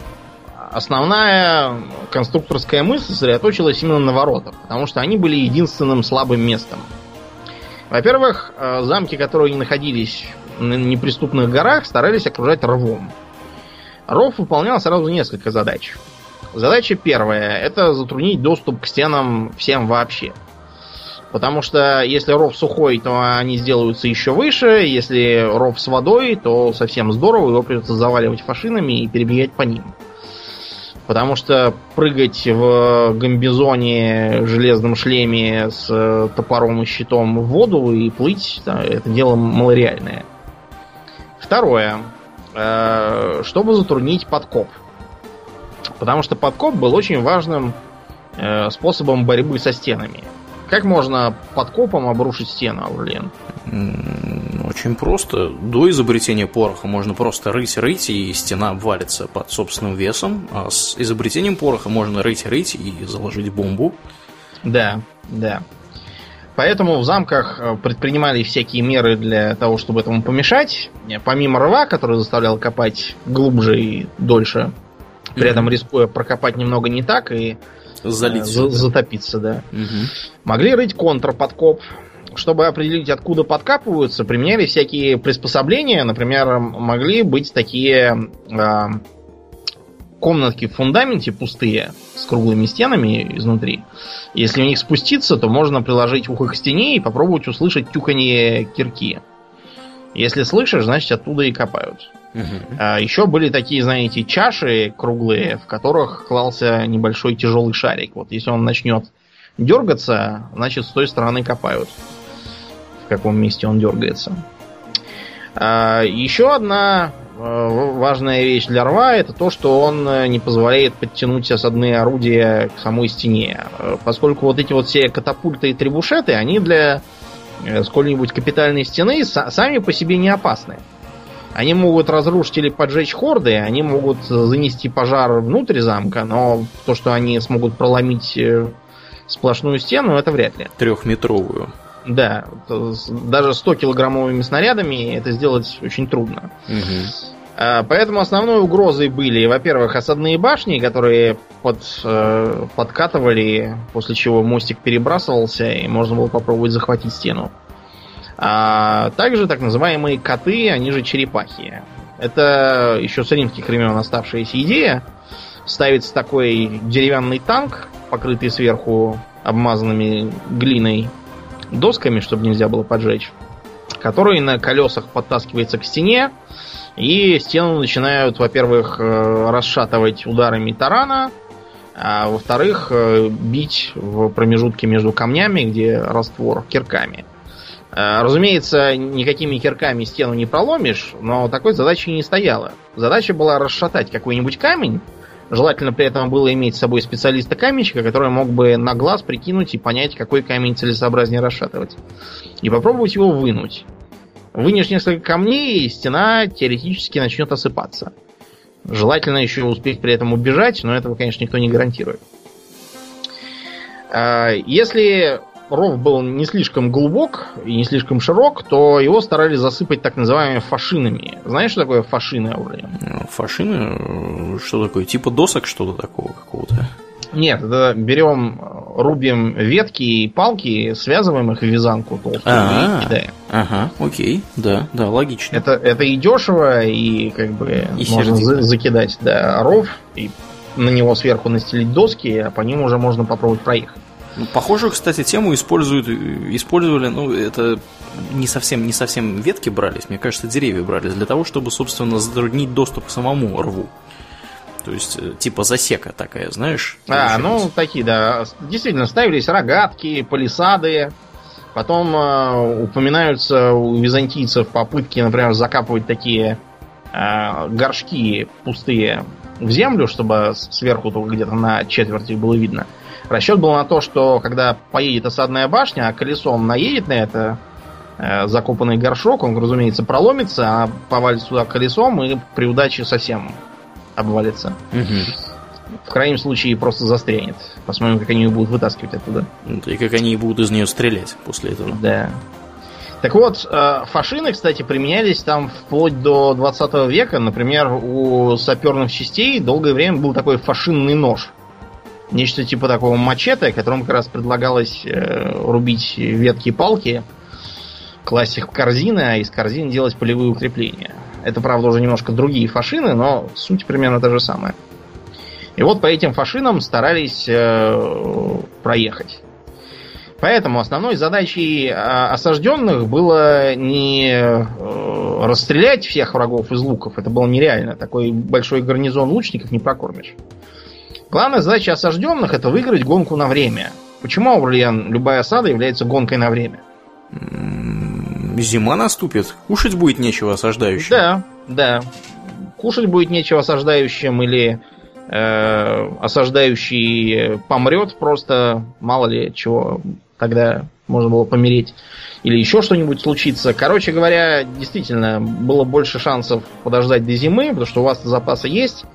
основная конструкторская мысль сосредоточилась именно на воротах, потому что они были единственным слабым местом. Во-первых, э, замки, которые не находились на неприступных горах, старались окружать рвом. Ров выполнял сразу несколько задач. Задача первая – это затруднить доступ к стенам всем вообще. Потому что если ров сухой, то они сделаются еще выше. Если ров с водой, то совсем здорово, его придется заваливать фашинами и перебегать по ним. Потому что прыгать в гамбизоне, железном шлеме с э, топором и щитом в воду и плыть, да, это дело малореальное. Второе. Э, чтобы затруднить подкоп. Потому что подкоп был очень важным э, способом борьбы со стенами. Как можно подкопом обрушить стену, Аурлен? Очень просто. До изобретения пороха можно просто рыть-рыть, и стена обвалится под собственным весом. А с изобретением пороха можно рыть-рыть и заложить бомбу. Да, да. Поэтому в замках э, предпринимали всякие меры для того, чтобы этому помешать. Помимо рва, который заставлял копать глубже и дольше, при mm-hmm. этом рискуя прокопать немного не так и Залить. За, затопиться, да. Угу. Могли рыть контрподкоп. Чтобы определить, откуда подкапываются, применяли всякие приспособления. Например, могли быть такие э, комнатки в фундаменте пустые, с круглыми стенами изнутри. Если в них спуститься, то можно приложить ухо к стене и попробовать услышать тюханье кирки. Если слышишь, значит оттуда и копают. Угу. А, еще были такие, знаете, чаши круглые, в которых клался небольшой тяжелый шарик. Вот если он начнет дергаться, значит с той стороны копают. В каком месте он дергается. А, еще одна а, важная вещь для рва это то, что он э, не позволяет подтянуть осадные орудия к самой стене. А, поскольку вот эти вот все катапульты и требушеты, они для э, сколь-нибудь капитальной стены сами по себе не опасны. Они могут разрушить или поджечь хорды, они могут занести пожар внутрь замка, но то, что они смогут проломить э, сплошную стену, это вряд ли. Трехметровую. Да, даже 100-килограммовыми снарядами это сделать очень трудно. Угу. Поэтому основной угрозой были, во-первых, осадные башни, которые под, э, подкатывали, после чего мостик перебрасывался, и можно было попробовать захватить стену. А также так называемые коты, они же черепахи. Это еще с римских времен оставшаяся идея. Ставится такой деревянный танк, покрытый сверху обмазанными глиной досками, чтобы нельзя было поджечь, который на колесах подтаскивается к стене, и стену начинают, во-первых, э, расшатывать ударами тарана, а во-вторых, э, бить в промежутке между камнями, где раствор, кирками. Э, разумеется, никакими кирками стену не проломишь, но такой задачи не стояло. Задача была расшатать какой-нибудь камень, Желательно при этом было иметь с собой специалиста-каменщика, который мог бы на глаз прикинуть и понять, какой камень целесообразнее расшатывать. И попробовать его вынуть. Вынешь несколько камней, и стена теоретически начнет осыпаться. Желательно еще успеть при этом убежать, но этого, конечно, никто не гарантирует. А, если ров был не слишком глубок и не слишком широк, то его старались засыпать так называемыми фашинами. Знаешь, что такое фашины, Аурлиен? Фашины? Что такое? Типа досок что-то такого какого-то? Нет, это берем, рубим ветки и палки, связываем их в вязанку толстую А-а-а. и кидаем. Ага, окей, да, да, логично. Это, это и дешево, и как бы И можно за- закидать да, ров, и на него сверху настелить доски, а по ним уже можно попробовать проехать. Ну, Похожую, кстати, тему используют, использовали, ну, это не совсем, не совсем ветки брались, мне кажется, деревья брались для того, чтобы, собственно, затруднить доступ к самому рву. То есть, э, типа засека такая, знаешь? А, ну такие, да. Действительно, ставились рогатки, палисады. Потом э, упоминаются у византийцев попытки, например, закапывать такие э, горшки пустые в землю, чтобы сверху только где-то на четверти было видно. Расчет был на то, что когда поедет осадная башня, а колесом наедет на это э, закопанный горшок, он, разумеется, проломится, а повалится туда колесом и при удаче совсем обвалится. Мгм. В крайнем случае просто застрянет. Посмотрим, как они ее будут вытаскивать оттуда. И как они будут из нее стрелять после этого. Да. Так вот, э, фашины, кстати, применялись там вплоть до 20 века. Например, у саперных частей долгое время был такой фашинный нож. Нечто типа такого мачете, которым как раз предлагалось э, рубить ветки и палки, класть их в корзины, а из корзин делать полевые укрепления. Это, правда, уже немножко другие фашины, но суть примерно та же самая. И вот по этим фашинам старались э, проехать. Поэтому основной задачей а, осажденных было не э, расстрелять всех врагов из луков, это было нереально. Такой большой гарнизон лучников не прокормишь. Главная задача осажденных это выиграть гонку на время. Почему, Аурлиен, любая осада является гонкой на время? Зима наступит, кушать будет нечего осаждающим. Да, да. Кушать будет нечего осаждающим или э, осаждающий помрет просто, мало ли чего тогда можно было помереть. Или еще что-нибудь случится. Короче говоря, действительно, было больше шансов подождать до зимы, потому что у вас запасы есть,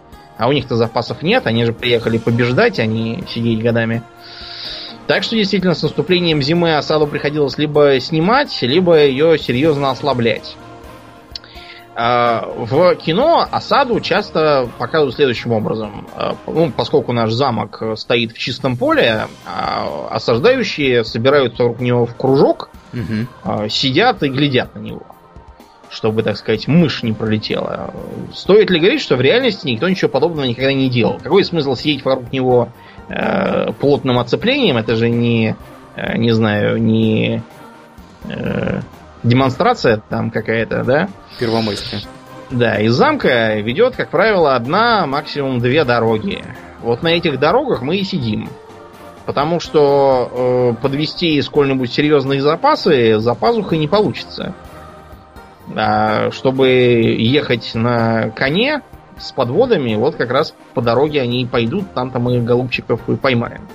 а у них-то запасов нет. Они же приехали побеждать, а не сидеть годами. Так что действительно с наступлением зимы осаду приходилось либо снимать, либо ее серьезно ослаблять. А, В кино осаду часто показывают следующим образом. А, Ну, поскольку наш замок стоит в чистом поле, а осаждающие собираются вокруг него в кружок, а, сидят и глядят на него. Чтобы, так сказать, мышь не пролетела. Стоит ли говорить, что в реальности никто ничего подобного никогда не делал? Какой смысл сидеть вокруг него э, плотным оцеплением? Это же не, э, не знаю, не э, демонстрация там какая-то, да? Первомайская. Да, из замка ведет, как правило, одна, максимум две дороги. Вот на этих дорогах мы и сидим. Потому что э, подвести сколь-нибудь серьезные запасы за пазухой не получится. А чтобы ехать на коне с подводами, вот как раз по дороге они и пойдут, там-то мы голубчиков и поймаем.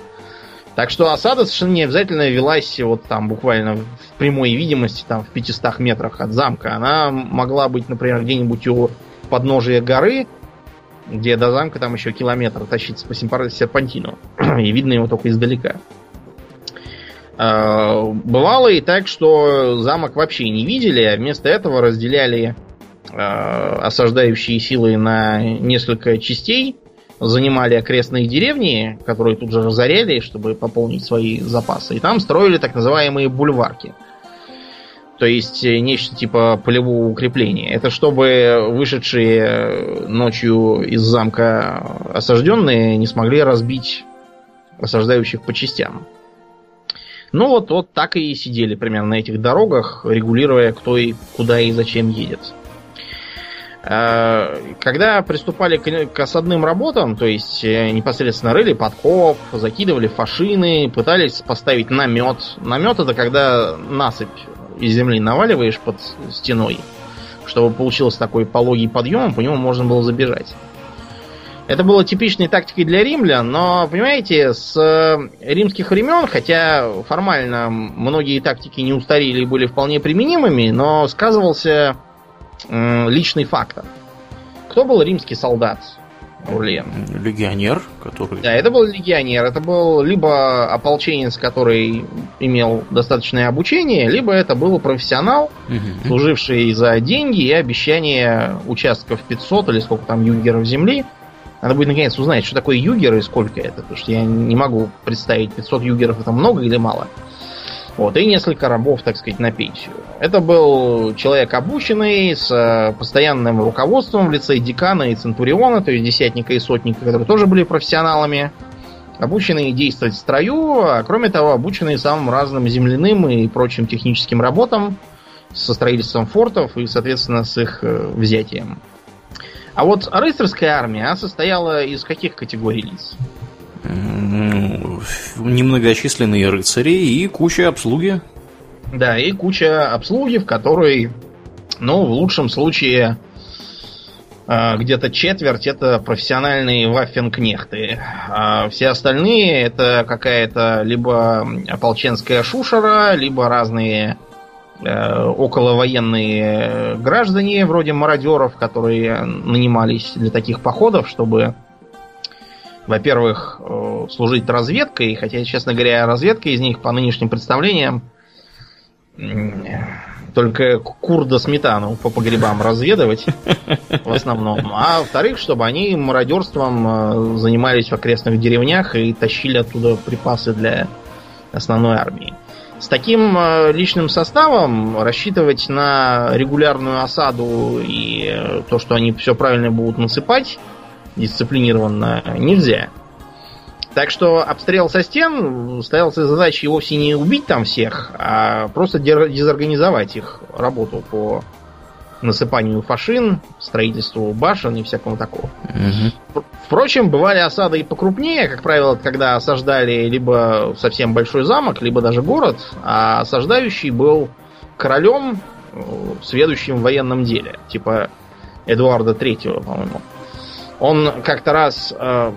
Так что осада совершенно не обязательно велась вот там буквально в прямой видимости, там в 500 метрах от замка. Она могла быть, например, где-нибудь у подножия горы, где до замка там еще километр тащиться по серпантину. и видно его только издалека. Э, Бывало и так, что замок вообще не видели, а вместо этого разделяли э, осаждающие силы на несколько частей, занимали окрестные деревни, которые тут же разоряли, чтобы пополнить свои запасы, и там строили так называемые бульварки. То есть э, нечто типа полевого укрепления. Это чтобы вышедшие ночью из замка осажденные не смогли разбить осаждающих по частям. Ну вот, вот так и сидели примерно на этих дорогах, регулируя, кто и куда и зачем едет. Э, Когда приступали к осадным работам, то есть э, непосредственно рыли подкоп, закидывали фашины, пытались поставить намет. Намет это когда насыпь из земли наваливаешь под стеной, чтобы получился такой пологий подъем, по нему можно было забежать. Это было типичной тактикой для римлян, но, понимаете, с э, римских времен, хотя формально многие тактики не устарели и были вполне применимыми, но сказывался э, личный фактор. Кто был римский солдат? Урлен. Легионер, который... Да, это был легионер. Это был либо ополченец, который имел достаточное обучение, либо это был профессионал, угу. служивший за деньги и обещание участков 500 или сколько там югеров земли. Надо будет наконец узнать, что такое югер и сколько это, потому что я не могу представить, 500 югеров это много или мало. Вот, и несколько рабов, так сказать, на пенсию. Это был человек обученный, с э, постоянным руководством в лице декана и центуриона, то есть десятника и сотника, которые тоже были профессионалами, обученные действовать в строю, а кроме того, обученные самым разным земляным и прочим техническим работам, со строительством фортов и, соответственно, с их э, взятием. А вот рыцарская армия состояла из каких категорий лиц? немногочисленные рыцари и куча обслуги. Да, и куча обслуги, в которой, ну, в лучшем случае, а, где-то четверть это профессиональные ваффенкнехты. А все остальные это какая-то либо ополченская шушера, либо разные околовоенные граждане, вроде мародеров, которые нанимались для таких походов, чтобы во-первых, э, служить разведкой, хотя, честно говоря, разведка из них по нынешним представлениям только кур до сметану по погребам разведывать в основном. А во-вторых, чтобы они мародерством э, занимались в окрестных деревнях и тащили оттуда припасы для основной армии. С таким э, личным составом рассчитывать на регулярную осаду и то, что они все правильно будут насыпать, дисциплинированно нельзя. Так что обстрел со стен ставился задачей вовсе не убить там всех, а просто дезорганизовать их работу по насыпанию фашин, строительству башен и всякому такого. Угу. Впрочем, бывали осады и покрупнее, как правило, когда осаждали либо совсем большой замок, либо даже город, а осаждающий был королем, э, сведущим в военном деле, типа Эдуарда Третьего, по-моему. Он как-то раз, э,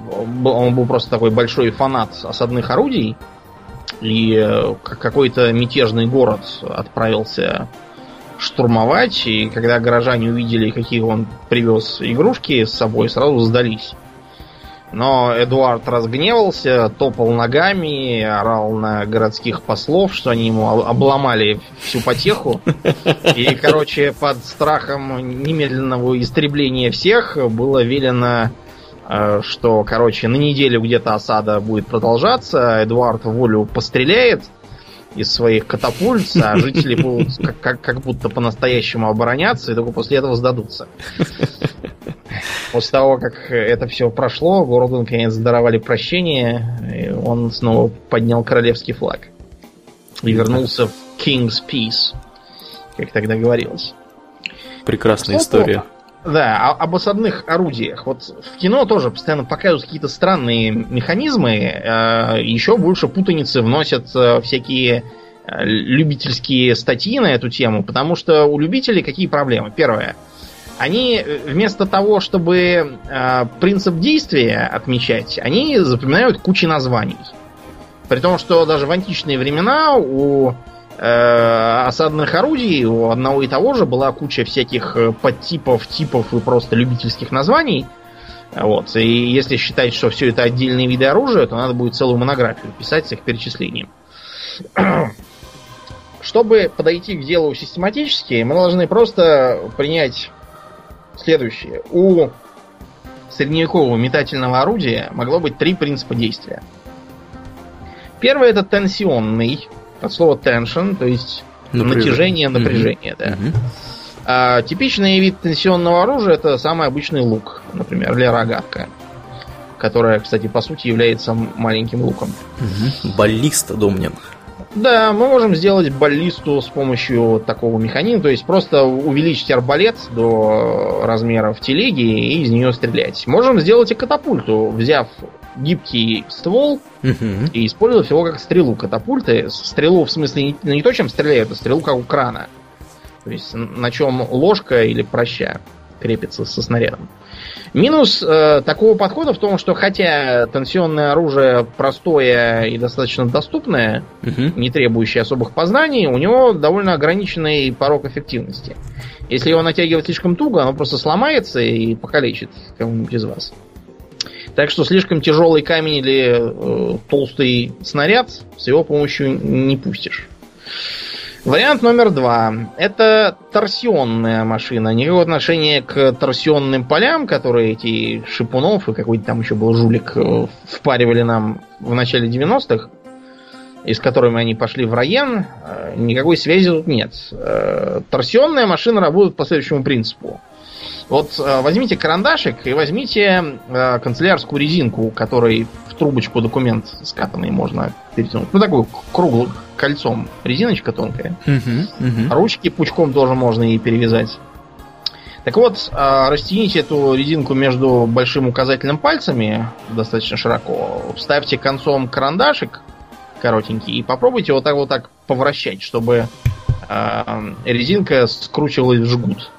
он был просто такой большой фанат осадных орудий, и э, какой-то мятежный город отправился штурмовать, и когда горожане увидели, какие он привез игрушки с собой, сразу сдались. Но Эдуард разгневался, топал ногами, орал на городских послов, что они ему обломали всю потеху. И, короче, под страхом немедленного истребления всех было велено, э, что, короче, на неделю где-то осада будет продолжаться, Эдуард волю постреляет из своих катапульт, а жители будут как, как, как будто по-настоящему обороняться и только после этого сдадутся. После того, как это все прошло, городу наконец даровали прощение, и он снова поднял королевский флаг. И вернулся в King's Peace, как тогда говорилось. Прекрасная Что история. Да, а, об осадных орудиях. Вот в кино тоже постоянно показывают какие-то странные механизмы, э, еще больше путаницы вносят э, всякие э, любительские статьи на эту тему, потому что у любителей какие проблемы? Первое – они вместо того, чтобы принцип действия отмечать, они запоминают кучу названий. При том, что даже в античные времена у осадных орудий у одного и того же была куча всяких э, подтипов, типов и просто любительских названий. Вот. И если считать, что все это отдельные виды оружия, то надо будет целую монографию писать с их перечислением. Чтобы подойти к делу систематически, мы должны просто принять следующее. У средневекового метательного орудия могло быть три принципа действия. Первый это тенсионный, от слова tension, то есть Напряжение. натяжение, напряжение, mm-hmm. да. Mm-hmm. А, типичный вид тенсионного оружия это самый обычный лук, например, или рогатка. Которая, кстати, по сути является маленьким луком. Угу. Баллиста, Домнин. Да, мы можем сделать баллисту с помощью такого механизма, то есть просто увеличить арбалет до размеров телеги и из нее стрелять. Можем сделать и катапульту, взяв гибкий ствол угу. и использовать его как стрелу катапульты. Стрелу в смысле не, не то, чем стреляют, а стрелу как у крана. То есть на чем ложка или проща. крепится со снарядом. Минус э, такого подхода в том, что хотя тенсионное оружие простое и достаточно доступное, угу. не требующее особых познаний, у него довольно ограниченный порог эффективности. Если его натягивать слишком туго, оно просто сломается и покалечит кого-нибудь из вас. Так что слишком тяжелый камень или э, толстый снаряд с его помощью не пустишь. Вариант номер два. Это торсионная машина. Никакого отношения к торсионным полям, которые эти Шипунов и какой-то там еще был жулик э, впаривали нам в начале 90-х, и с которыми они пошли в район, э, никакой связи тут нет. Э, торсионная машина работает по следующему принципу. Вот э, возьмите карандашик и возьмите э, канцелярскую резинку, которой в трубочку документ скатанный можно перетянуть. Ну, такую круглую кольцом резиночка тонкая. Угу, угу. Ручки пучком тоже можно и перевязать. Так вот, э, растяните эту резинку между большим указательным пальцами достаточно широко. Вставьте концом карандашик коротенький и попробуйте вот так вот так повращать, чтобы резинка скручивалась в жгут.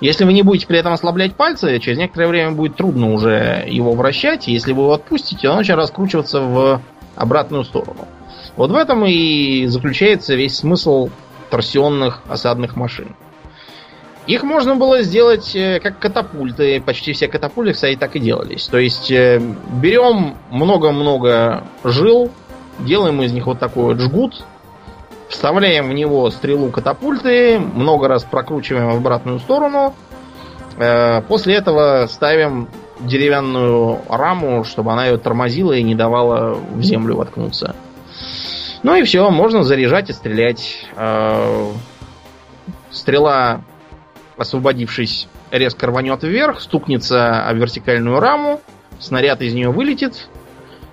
Если вы не будете при этом ослаблять пальцы, через некоторое время будет трудно уже его вращать. Если вы его отпустите, он начнет раскручиваться в обратную сторону. Вот в этом и заключается весь смысл торсионных осадных машин. Их можно было сделать э, как катапульты. Почти все катапульты, кстати, так и делались. То есть э, берем много-много жил, делаем из них вот такой вот жгут, Вставляем в него стрелу катапульты, много раз прокручиваем в обратную сторону. Э, после этого ставим деревянную раму, чтобы она ее тормозила и не давала в землю воткнуться. Ну и все, можно заряжать и стрелять. Э, стрела, освободившись, резко рванет вверх, стукнется о вертикальную раму, снаряд из нее вылетит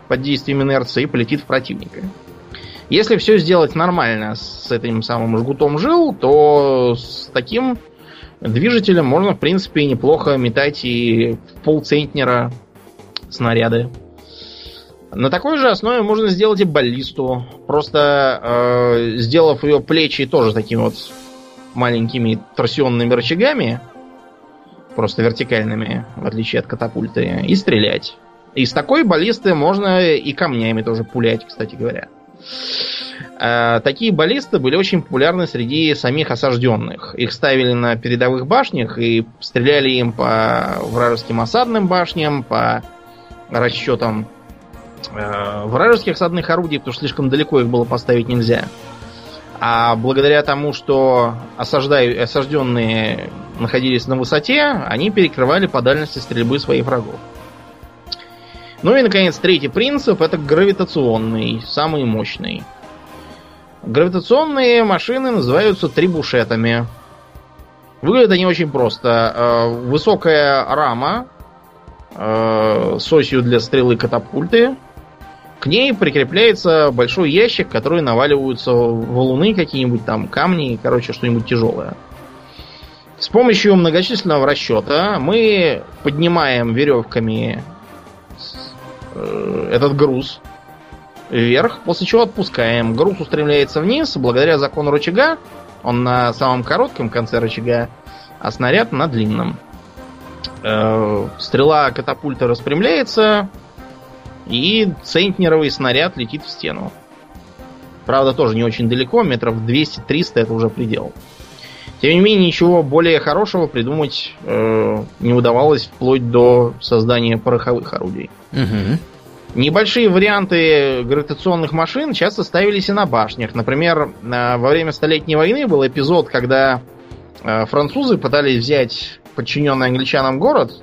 под действием инерции и полетит в противника. Если все сделать нормально с этим самым жгутом жил, то с таким движителем можно, в принципе, неплохо метать и полцентнера снаряды. На такой же основе можно сделать и баллисту. Просто э, сделав ее плечи тоже такими вот маленькими торсионными рычагами, просто вертикальными, в отличие от катапульты, и стрелять. И с такой баллисты можно и камнями тоже пулять, кстати говоря. Э, такие баллисты были очень популярны среди самих осажденных. Их ставили на передовых башнях и стреляли им по вражеским осадным башням, по расчетам э, вражеских осадных орудий, потому что слишком далеко их было поставить нельзя. А благодаря тому, что осажденные находились на высоте, они перекрывали по дальности стрельбы своих врагов. Ну и, наконец, третий принцип это гравитационный, самый мощный. Гравитационные машины называются трибушетами. Выглядят они очень просто. Э, высокая рама э, с осью для стрелы катапульты. К ней прикрепляется большой ящик, который наваливаются валуны какие-нибудь там, камни, короче, что-нибудь тяжелое. С помощью многочисленного расчета мы поднимаем веревками этот груз вверх, после чего отпускаем. Груз устремляется вниз, благодаря закону рычага, он на самом коротком конце рычага, а снаряд на длинном. Э, стрела катапульта распрямляется, и центнеровый снаряд летит в стену. Правда, тоже не очень далеко, метров 200-300 это уже предел. Тем не менее, ничего более хорошего придумать э, не удавалось вплоть до создания пороховых орудий. Угу. Небольшие варианты гравитационных машин часто ставились и на башнях. Например, э, во время Столетней войны был эпизод, когда э, французы пытались взять подчиненный англичанам город,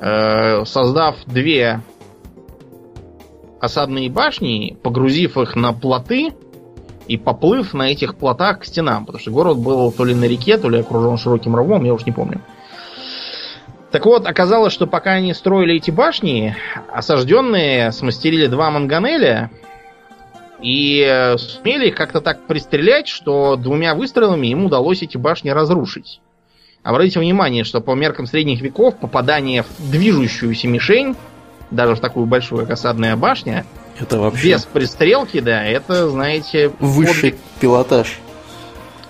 э, создав две осадные башни, погрузив их на плоты и поплыв на этих плотах к стенам, потому что город был то ли на реке, то ли окружен широким рвом, я уж не помню. Так вот, оказалось, что пока они строили эти башни, осажденные смастерили два манганеля и сумели их как-то так пристрелять, что двумя выстрелами им удалось эти башни разрушить. Обратите внимание, что по меркам средних веков попадание в движущуюся мишень, даже в такую большую, как осадная башня, это вообще... Без пристрелки, да, это, знаете... Высший под... пилотаж.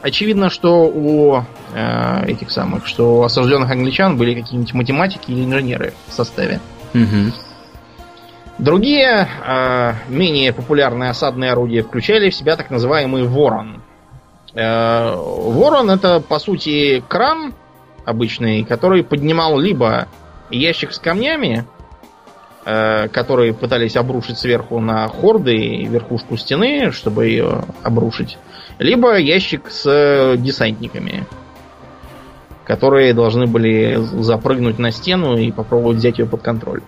Очевидно, что у э, этих самых, что у осажденных англичан были какие-нибудь математики или инженеры в составе. Угу. Другие э, менее популярные осадные орудия включали в себя так называемый ворон. Э, ворон это по сути кран обычный, который поднимал либо ящик с камнями, э, которые пытались обрушить сверху на хорды и верхушку стены, чтобы ее обрушить, либо ящик с десантниками, которые должны были запрыгнуть на стену и попробовать взять ее под контроль.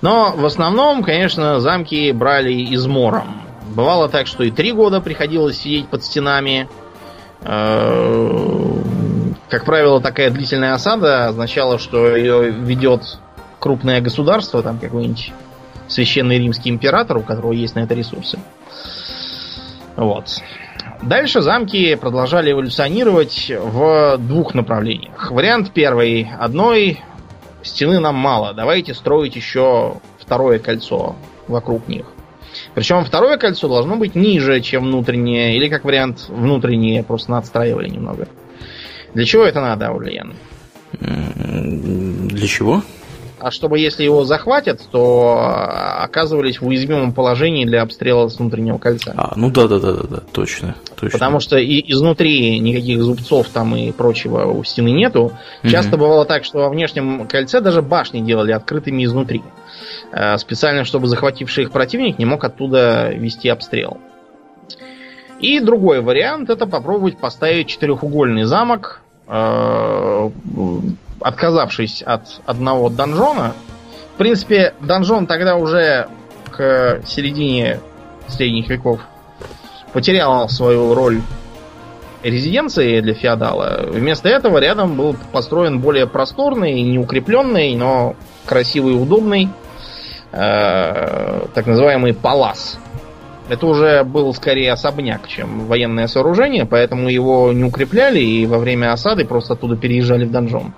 Но в основном, конечно, замки брали измором. Бывало так, что и три года приходилось сидеть под стенами. Э, как правило, такая длительная осада означала, что ее ведет крупное государство, там какой-нибудь священный римский император, у которого есть на это ресурсы. Вот. Дальше замки продолжали эволюционировать в двух направлениях. Вариант первый. Одной стены нам мало. Давайте строить еще второе кольцо вокруг них. Причем второе кольцо должно быть ниже, чем внутреннее, или как вариант внутреннее, просто надстраивали немного. Для чего это надо, Аурлиен? Для чего? А чтобы если его захватят, то оказывались в уязвимом положении для обстрела с внутреннего кольца. А, ну да, да, да, да, да, точно, точно. Потому что и изнутри никаких зубцов там и прочего у стены нету. Часто угу. бывало так, что во внешнем кольце даже башни делали открытыми изнутри. Э, специально, чтобы захвативший их противник не мог оттуда вести обстрел. И другой вариант это попробовать поставить четырехугольный замок, э, отказавшись от одного донжона. В принципе, донжон тогда уже к середине средних веков потерял свою роль резиденции для феодала. Вместо этого рядом был построен более просторный, неукрепленный, но красивый и удобный э, так называемый палас. Это уже был скорее особняк, чем военное сооружение, поэтому его не укрепляли и во время осады просто оттуда переезжали в донжон.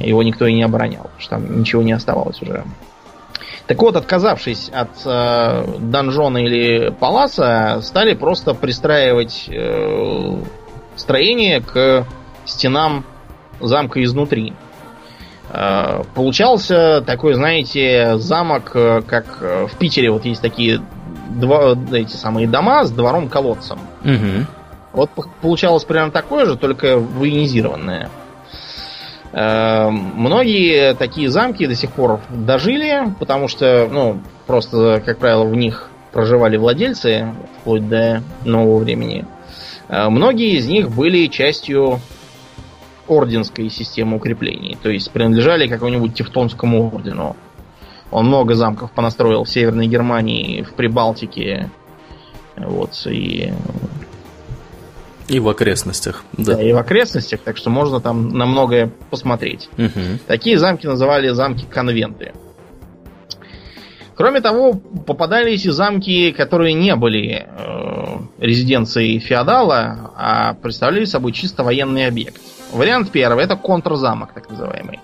Его никто и не оборонял, потому что там ничего не оставалось уже. Так вот, отказавшись от э, донжона или паласа, стали просто пристраивать э, строение к стенам замка изнутри. Э, получался такой, знаете, замок, э, как э, в Питере вот есть такие два, эти самые дома с двором-колодцем. Угу. Вот получалось примерно такое же, только военизированное. Многие такие замки до сих пор дожили, потому что, ну, просто, как правило, в них проживали владельцы вплоть до нового времени. Многие из них были частью орденской системы укреплений. То есть принадлежали какому-нибудь Тевтонскому ордену. Он много замков понастроил в Северной Германии, в Прибалтике. Вот, и... И в окрестностях, да. да. и в окрестностях, так что можно там на многое посмотреть. Угу. Такие замки называли замки-конвенты. Кроме того, попадались и замки, которые не были э, резиденцией феодала, а представляли собой чисто военный объект. Вариант первый это контрзамок, так называемый.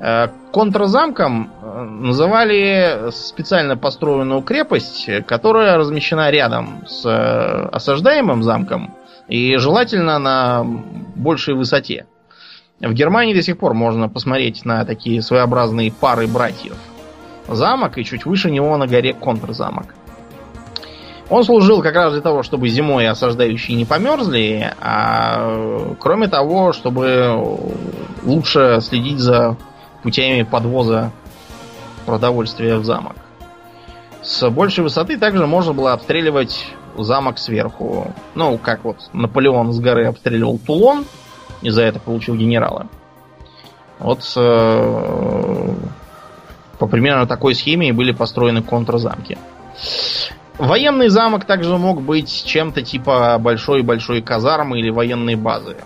Э, контрзамком э, называли специально построенную крепость, которая размещена рядом с э, осаждаемым замком и желательно на большей высоте. В Германии до сих пор можно посмотреть на такие своеобразные пары братьев. Замок и чуть выше него на горе контрзамок. Он служил как раз для того, чтобы зимой осаждающие не померзли, а кроме того, чтобы лучше следить за путями подвоза продовольствия в замок. С большей высоты также можно было обстреливать замок сверху. Ну, как вот Наполеон с горы обстреливал Тулон, и за это получил генерала. Вот э, по примерно такой схеме и были построены контрзамки. Военный замок также мог быть чем-то типа большой-большой казармы или военной базы.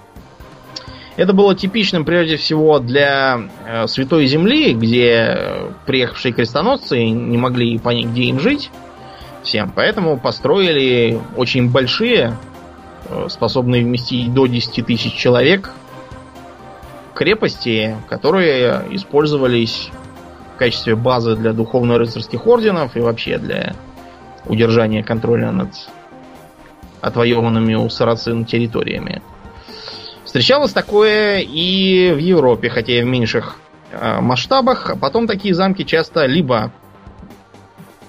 Это было типичным прежде всего для э, Святой Земли, где приехавшие крестоносцы не могли понять, где им жить всем. Поэтому построили очень большие, э, способные вместить до 10 тысяч человек, крепости, которые использовались в качестве базы для духовно-рыцарских орденов и вообще для удержания контроля над отвоеванными у сарацин территориями. Встречалось такое и в Европе, хотя и в меньших э, масштабах. А потом такие замки часто либо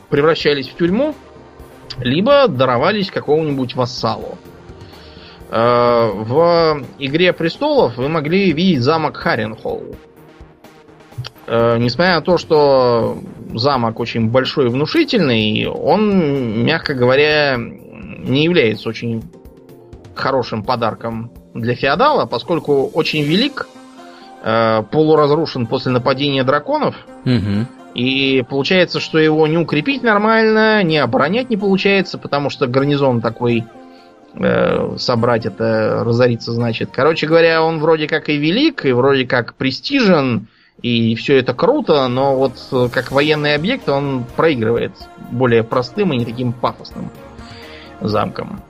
превращались в тюрьму, либо даровались какому-нибудь вассалу. Э, в Игре престолов вы могли видеть замок Харенхолл. Э, несмотря на то, что замок очень большой и внушительный, он, мягко говоря, не является очень хорошим подарком для феодала, поскольку очень велик, э, полуразрушен после нападения драконов. Угу. И получается, что его не укрепить нормально, не оборонять не получается, потому что гарнизон такой э, собрать это разориться значит. Короче говоря, он вроде как и велик, и вроде как престижен, и все это круто, но вот э, как военный объект он проигрывает более простым и не таким пафосным замком.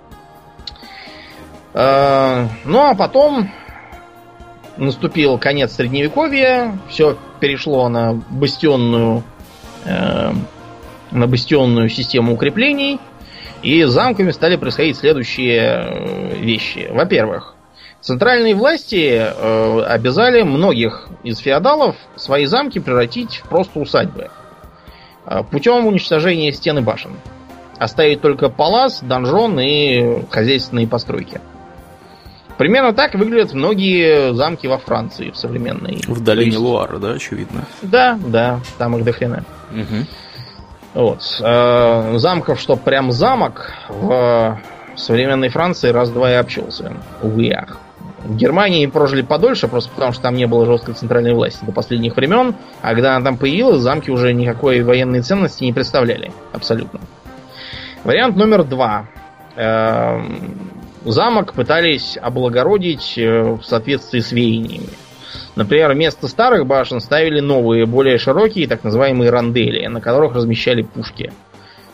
Э, ну а потом наступил конец средневековья, все перешло на бастионную э, на бастионную систему укреплений, и замками стали происходить следующие э, вещи. Во-первых, центральные власти э, обязали многих из феодалов свои замки превратить в просто усадьбы э, путем уничтожения стен и башен. Оставить только палас, донжон и хозяйственные постройки. Примерно так выглядят многие замки во Франции в современной. В долине есть... Луара, да, очевидно? Да, да, там их дохрена. Угу. Вот. Э, замков, что прям замок, в современной Франции раз-два и обчелся. Увы, ах. В Германии прожили подольше, просто потому что там не было жесткой центральной власти до последних времен, а когда она там появилась, замки уже никакой военной ценности не представляли. Абсолютно. Вариант номер два. Замок пытались облагородить э, в соответствии с веяниями. Например, вместо старых башен ставили новые, более широкие, так называемые рандели, на которых размещали пушки.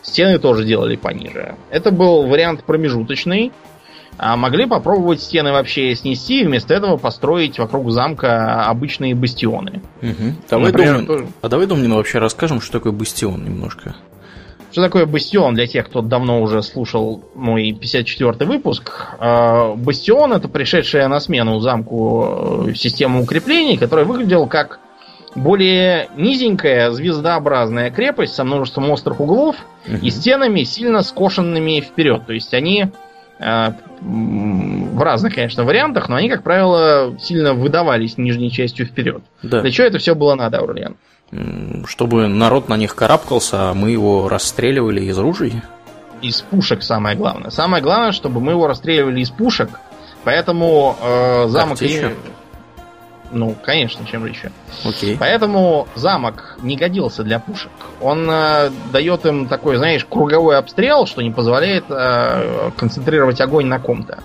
Стены тоже делали пониже. Это был вариант промежуточный. А могли попробовать стены вообще снести и вместо этого построить вокруг замка обычные бастионы. Угу. Давай Например, Домнин, тоже... А давай, Домнин, вообще расскажем, что такое бастион немножко. Что такое Бастион для тех, кто давно уже слушал мой 54-й выпуск? А, бастион это пришедшая на смену замку э, система укреплений, которая выглядела как более низенькая звездообразная крепость со множеством острых углов угу. и стенами сильно скошенными вперед. То есть они э, в разных, конечно, вариантах, но они, как правило, сильно выдавались нижней частью вперед. Да. Для чего это все было надо, Аурлиан? Чтобы народ на них карабкался, а мы его расстреливали из ружей? Из пушек самое главное. Самое главное, чтобы мы его расстреливали из пушек. Поэтому э, замок... И... Ну, конечно, чем же еще. Окей. Поэтому замок не годился для пушек. Он э, дает им такой, знаешь, круговой обстрел, что не позволяет э, концентрировать огонь на ком-то.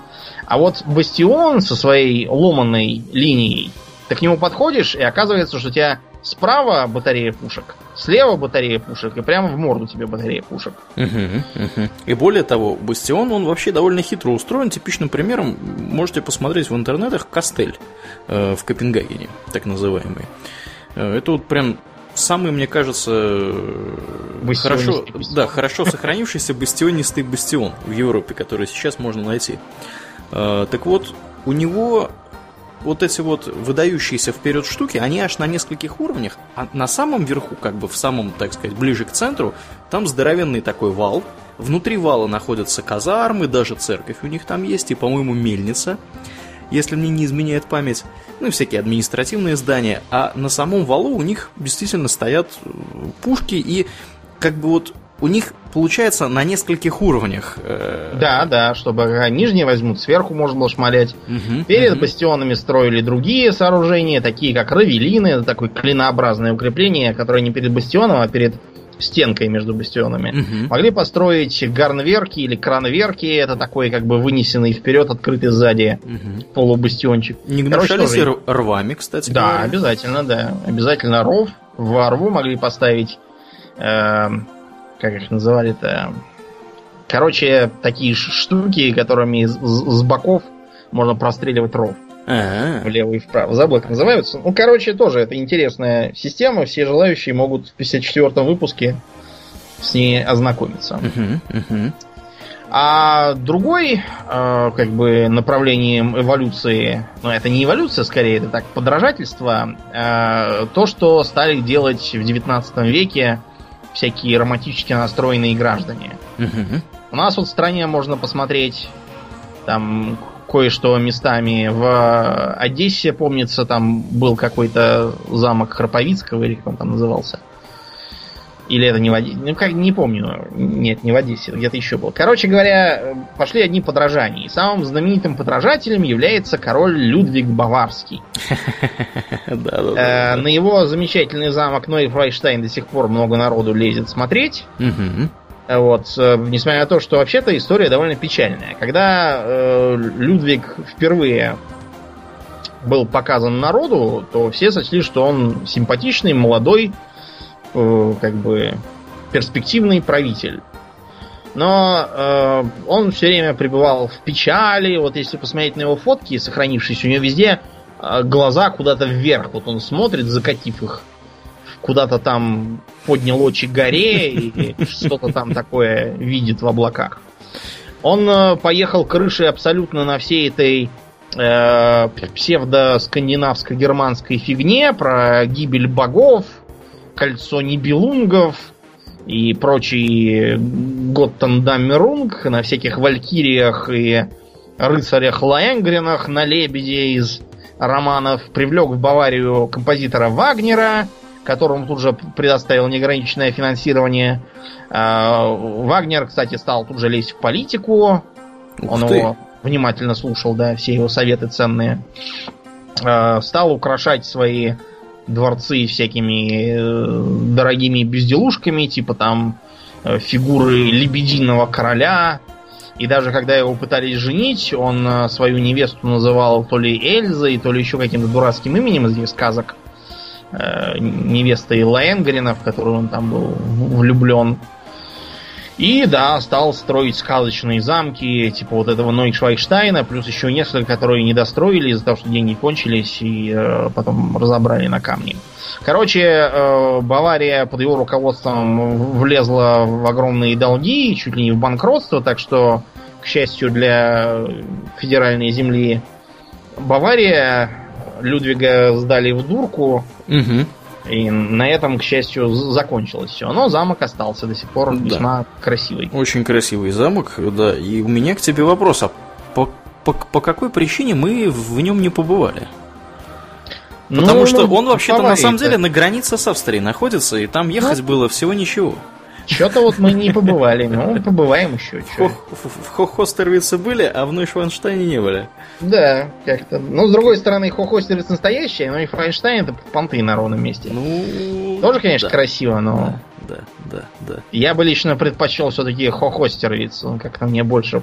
А вот бастион со своей ломанной линией, ты к нему подходишь, и оказывается, что у тебя Справа батарея пушек, слева батарея пушек, и прямо в морду тебе батарея пушек. Угу, угу. И более того, Бастион, он вообще довольно хитро устроен. Типичным примером можете посмотреть в интернетах Костель э, в Копенгагене, так называемый. Э, это вот прям самый, мне кажется, хорошо, да, хорошо сохранившийся бастионистый бастион в Европе, который сейчас можно найти. Э, так вот, у него вот эти вот выдающиеся вперед штуки, они аж на нескольких уровнях, а на самом верху, как бы в самом, так сказать, ближе к центру, там здоровенный такой вал. Внутри вала находятся казармы, даже церковь у них там есть, и, по-моему, мельница, если мне не изменяет память, ну и всякие административные здания. А на самом валу у них действительно стоят э, пушки, и как бы вот у них получается на нескольких уровнях. Э, да, да, чтобы нижние возьмут, сверху можно было шмалять. Угу, Перед угу. бастионами строили другие сооружения, такие как равелины, это такое клинообразное укрепление, которое не перед бастионом, а перед стенкой между бастионами. Угу. Могли построить гарнверки или кранверки, это такой как бы вынесенный вперед, открытый сзади угу. полубастиончик. Не гнушались тоже... рвами, кстати. Да, говоря. обязательно, да. Обязательно ров. В рву могли поставить э, как их называли-то? Короче, такие штуки, которыми с, с боков можно простреливать ров. А-а-а. Влево и вправо. Забыл, как называются. Ну, короче, тоже это интересная система. Все желающие могут в 54-м выпуске с ней ознакомиться. Uh-huh, uh-huh. А другой, э, как бы, направлением эволюции, ну, это не эволюция, скорее, это так, подражательство, э, то, что стали делать в 19 веке всякие романтически настроенные граждане. Мгм. У нас вот в стране можно посмотреть там кое-что местами. В Одессе, помнится, там был какой-то замок Храповицкого, или как он там назывался. Или это не в Одессе? Ну, как, не помню. Нет, не в Одессе, где-то еще был. Короче говоря, пошли одни подражания. И самым знаменитым подражателем является король Людвиг Баварский. Э. На его замечательный замок Ной Фрайштайн до сих пор много народу лезет смотреть. Мгм. Вот, э, несмотря на то, что вообще-то история довольно печальная. Когда э, Людвиг впервые был показан народу, то все сочли, что он симпатичный, молодой, э, как бы перспективный правитель. Но э, он все время пребывал в печали. Вот если посмотреть на его фотки, сохранившиеся, у него везде э, глаза куда-то вверх. Вот он смотрит, закатив их куда-то там поднял очи горе и что-то там такое видит в облаках. Он э, поехал крышей абсолютно на всей этой э, псевдо-скандинавско-германской фигне про гибель богов, кольцо нибелунгов и прочий Готтендаммерунг на всяких валькириях и рыцарях Лаэнгренах на лебеде из романов. Привлек в Баварию композитора Вагнера, которому тут же предоставил неограниченное финансирование. А, Вагнер, кстати, стал тут же лезть в политику. Ух Он ты. его внимательно слушал, да, все его советы ценные. Э, Стал украшать свои дворцы всякими э, дорогими безделушками, типа там э, фигуры лебединого короля. И даже когда его пытались женить, он э, свою невесту называл то ли Эльзой, то ли еще каким-то дурацким именем из этих сказок. Невестой Лаэнгрена, в которую он там был влюблен. И да, стал строить сказочные замки, типа вот этого Нойшвайштайна, плюс еще несколько, которые не достроили из-за того, что деньги кончились, и э, потом разобрали на камни. Короче, э, Бавария под его руководством влезла в огромные долги, чуть ли не в банкротство, так что, к счастью для федеральной земли, Бавария Людвига сдали в дурку, Мгм. И на этом, к счастью, закончилось все. Но замок остался до сих пор Да. весьма красивый. Очень красивый замок, да. И у меня к тебе вопрос, а по, по, по какой причине мы в нем не побывали? Потому Ну, что ну, он вообще-то на самом деле на границе с Австрией находится, и там ехать было всего ничего. Что-то вот мы не побывали. Ну, побываем еще. В, Хохостервице были, а в Нойшванштайне не были. Да, как-то. Но с другой стороны, Хохостерец настоящий, но и Фрайнштайн это понты на ровном месте. Ну, Тоже, конечно, да, красиво, но Да, да, да. я бы лично предпочел все-таки Хохостервиц. Он как-то мне больше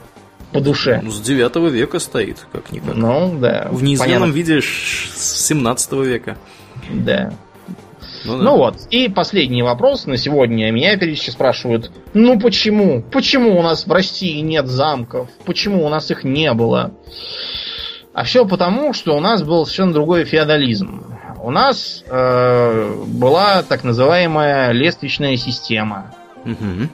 по душе. Ну, с 9 века стоит, как-никак. Ну, да. в неизменном понятно. виде ш- с 17 века. Да. Ну, да. Ну вот, и последний вопрос на сегодня. Меня периодически спрашивают, ну почему? Почему у нас в России нет замков? Почему у нас их не было? А все потому, что у нас был совершенно другой феодализм. У нас э, была так называемая лестничная система. Мгм.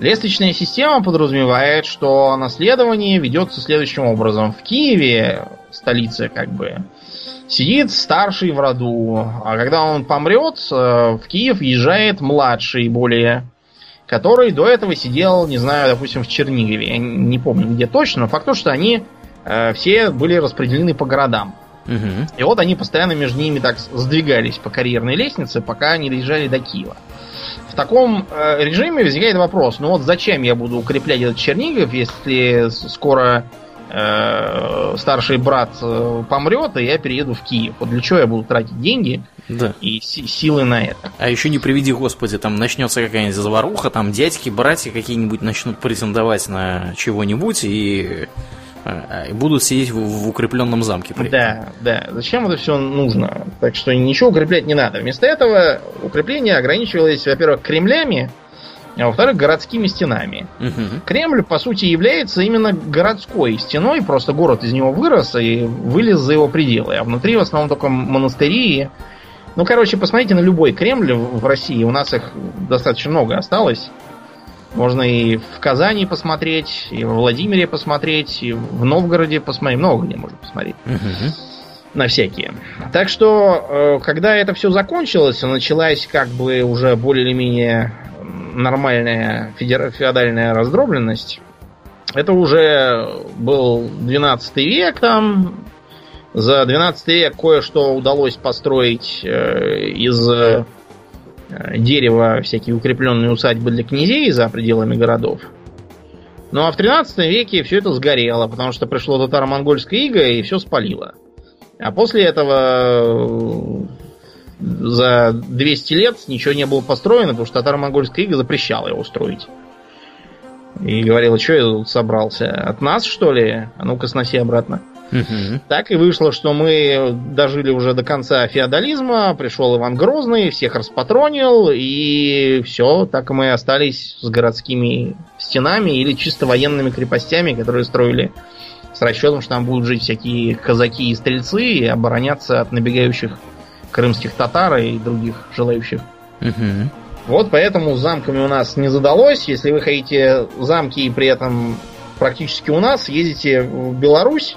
Лестничная система подразумевает, что наследование ведется следующим образом. В Киеве, столице как бы, сидит старший в роду, а когда он помрет, э, в Киев езжает младший более, который до этого сидел, не знаю, допустим, в Чернигове. Я не помню где точно, но факт то, что они э, все были распределены по городам. И вот они постоянно между ними так сдвигались по карьерной лестнице, пока не доезжали до Киева. В таком э, режиме возникает вопрос, ну вот зачем я буду укреплять этот Чернигов, если скоро старший брат э, помрет, и я перееду в Киев. Вот для чего я буду тратить деньги Да. и си- силы на это? А еще не приведи, господи, там начнется какая-нибудь заваруха, там дядьки, братья какие-нибудь начнут претендовать на чего-нибудь и, э, и будут сидеть в, в укрепленном замке. при. Да, да. Зачем это все нужно? Так что ничего укреплять не надо. Вместо этого укрепление ограничивалось, во-первых, кремлями, а во-вторых, городскими стенами. Мгм. Кремль, по сути, является именно городской стеной, просто город из него вырос и вылез за его пределы. А внутри в основном только монастыри. Ну, короче, посмотрите на любой Кремль в России. У нас их достаточно много осталось. Можно и в Казани посмотреть, и в Владимире посмотреть, и в Новгороде посмотреть. Много где можно посмотреть. Мгм. На всякие. Так что, э, когда это все закончилось, началась как бы уже более или менее нормальная феодальная раздробленность, это уже был 12 век там. За 12 век кое-что удалось построить э, из э, дерева всякие укрепленные усадьбы для князей за пределами городов. Ну а в 13 веке все это сгорело, потому что пришло татаро-монгольское иго и все спалило. А после этого э, за 200 лет ничего не было построено, потому что татаро-монгольская ига запрещала его строить. И говорила, что я тут собрался? От нас, что ли? А ну-ка, сноси обратно. Так и вышло, что мы дожили уже до конца феодализма, пришел Иван Грозный, всех распатронил, и все, так и мы остались с городскими стенами или чисто военными крепостями, которые строили с расчетом, что там будут жить всякие казаки и стрельцы и обороняться от набегающих крымских татар и других желающих. Мгм. Вот поэтому с замками у нас не задалось. Если вы хотите замки и при этом практически у нас, ездите в Беларусь.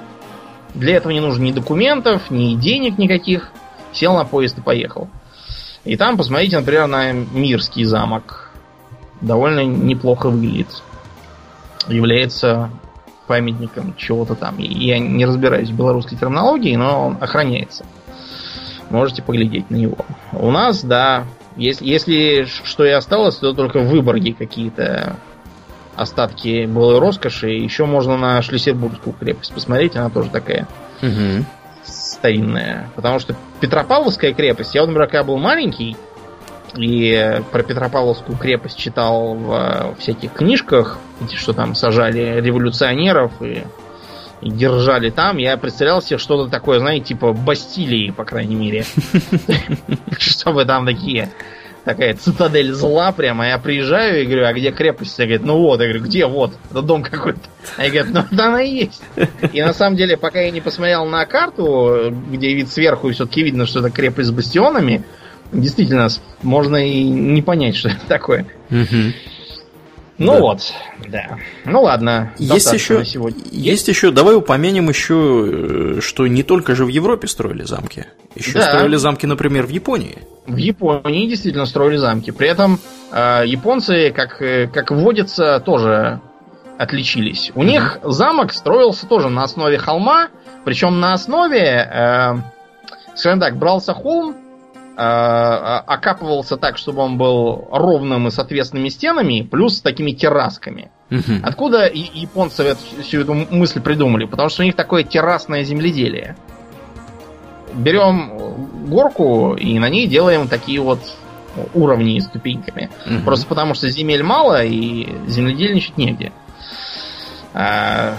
Для этого не нужно ни документов, ни денег никаких. Сел на поезд и поехал. И там посмотрите, например, на Мирский замок. Довольно неплохо выглядит. Является памятником чего-то там. Я не разбираюсь в белорусской терминологии, но он охраняется. Можете поглядеть на него. У нас, да, если, если что и осталось, то только в Выборге какие-то остатки былой роскоши. Еще можно на Шлиссельбургскую крепость посмотреть, она тоже такая Мгм. старинная. Потому что Петропавловская крепость, я например, когда был маленький, и про Петропавловскую крепость читал в э, всяких книжках, что там сажали революционеров и держали там, я представлял себе что-то такое, знаете, типа Бастилии, по крайней мере. Чтобы там такие такая цитадель зла прямо. Я приезжаю и говорю, а где крепость? Я говорю, ну вот. Я говорю, где вот? Это дом какой-то. Они говорят, ну да она и есть. И на самом деле, пока я не посмотрел на карту, где вид сверху, и все-таки видно, что это крепость с бастионами, действительно, можно и не понять, что это такое. Мгм. Ну Да. вот, да. Ну ладно. Есть еще, сегодня. есть еще, давай упомянем еще, э, что не только же в Европе строили замки. Еще Да. строили замки, например, в Японии. В Японии действительно строили замки. При этом э, японцы, как, э, как водится, тоже отличились. У них замок строился тоже на основе холма, причем на основе, э, скажем так, брался холм, окапывался так, чтобы он был ровным и с ответственными стенами, плюс с такими террасками. Мгм. Откуда и- японцы всю эту мысль придумали? Потому что у них такое террасное земледелие. Берем горку и на ней делаем такие вот уровни с ступеньками. Мгм. Просто потому что земель мало и земледельничать негде. А,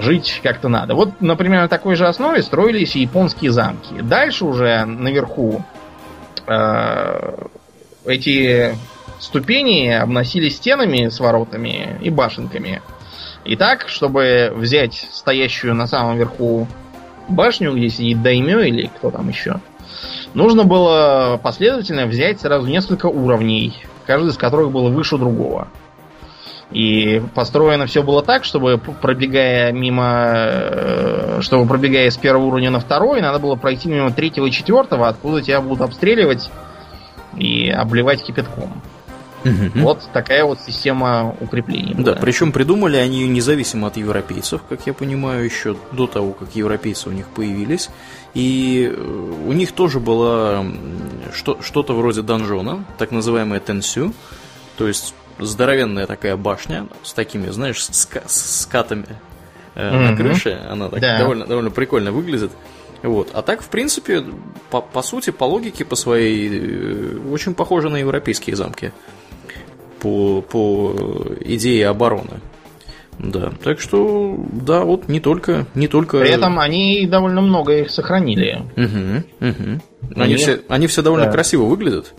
жить как-то надо. Вот, например, на такой же основе строились и японские замки. Дальше уже наверху эти ступени обносили стенами с воротами и башенками. И так, чтобы взять стоящую на самом верху башню, где сидит Даймё или кто там еще, нужно было последовательно взять сразу несколько уровней, каждый из которых был выше другого. И построено все было так, чтобы пробегая мимо, э, чтобы пробегая с первого уровня на второй, надо было пройти мимо третьего и четвертого, откуда тебя будут обстреливать и обливать кипятком. Мгм. Вот такая вот система укреплений. Да, причем придумали они ее независимо от европейцев, как я понимаю, еще до того, как европейцы у них появились. И э, у них тоже было что- что-то вроде донжона, так называемая тенсю, то есть здоровенная такая башня с такими, знаешь, ска- с скатами э, на Мгм. крыше. Она так Да. довольно, довольно прикольно выглядит. Вот. А так, в принципе, по, по сути, по логике, по своей, э, очень похоже на европейские замки по, по идее обороны. Да, так что, да, вот не только, не только. При этом они довольно много их сохранили. Мгм, мгм. Они, Они- все, они все довольно да. красиво выглядят.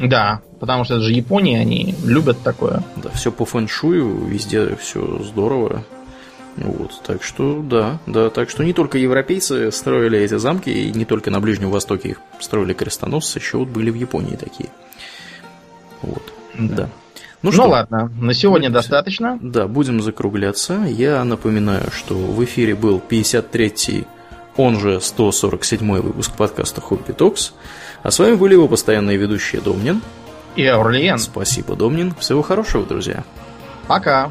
Да, потому что это же Япония, они любят такое. Да, все по фэншую, везде все здорово. Вот, так что, да, да, так что не только европейцы строили эти замки, и не только на Ближнем Востоке их строили крестоносцы, еще вот были в Японии такие. Вот, да. Ну, ну что? ладно, на сегодня будем, достаточно. Да, будем закругляться. Я напоминаю, что в эфире был 53-й, он же 147-й выпуск подкаста Хобби Токс. А с вами были его постоянные ведущие Домнин и Аурлиен. Спасибо, Домнин. Всего хорошего, друзья. Пока.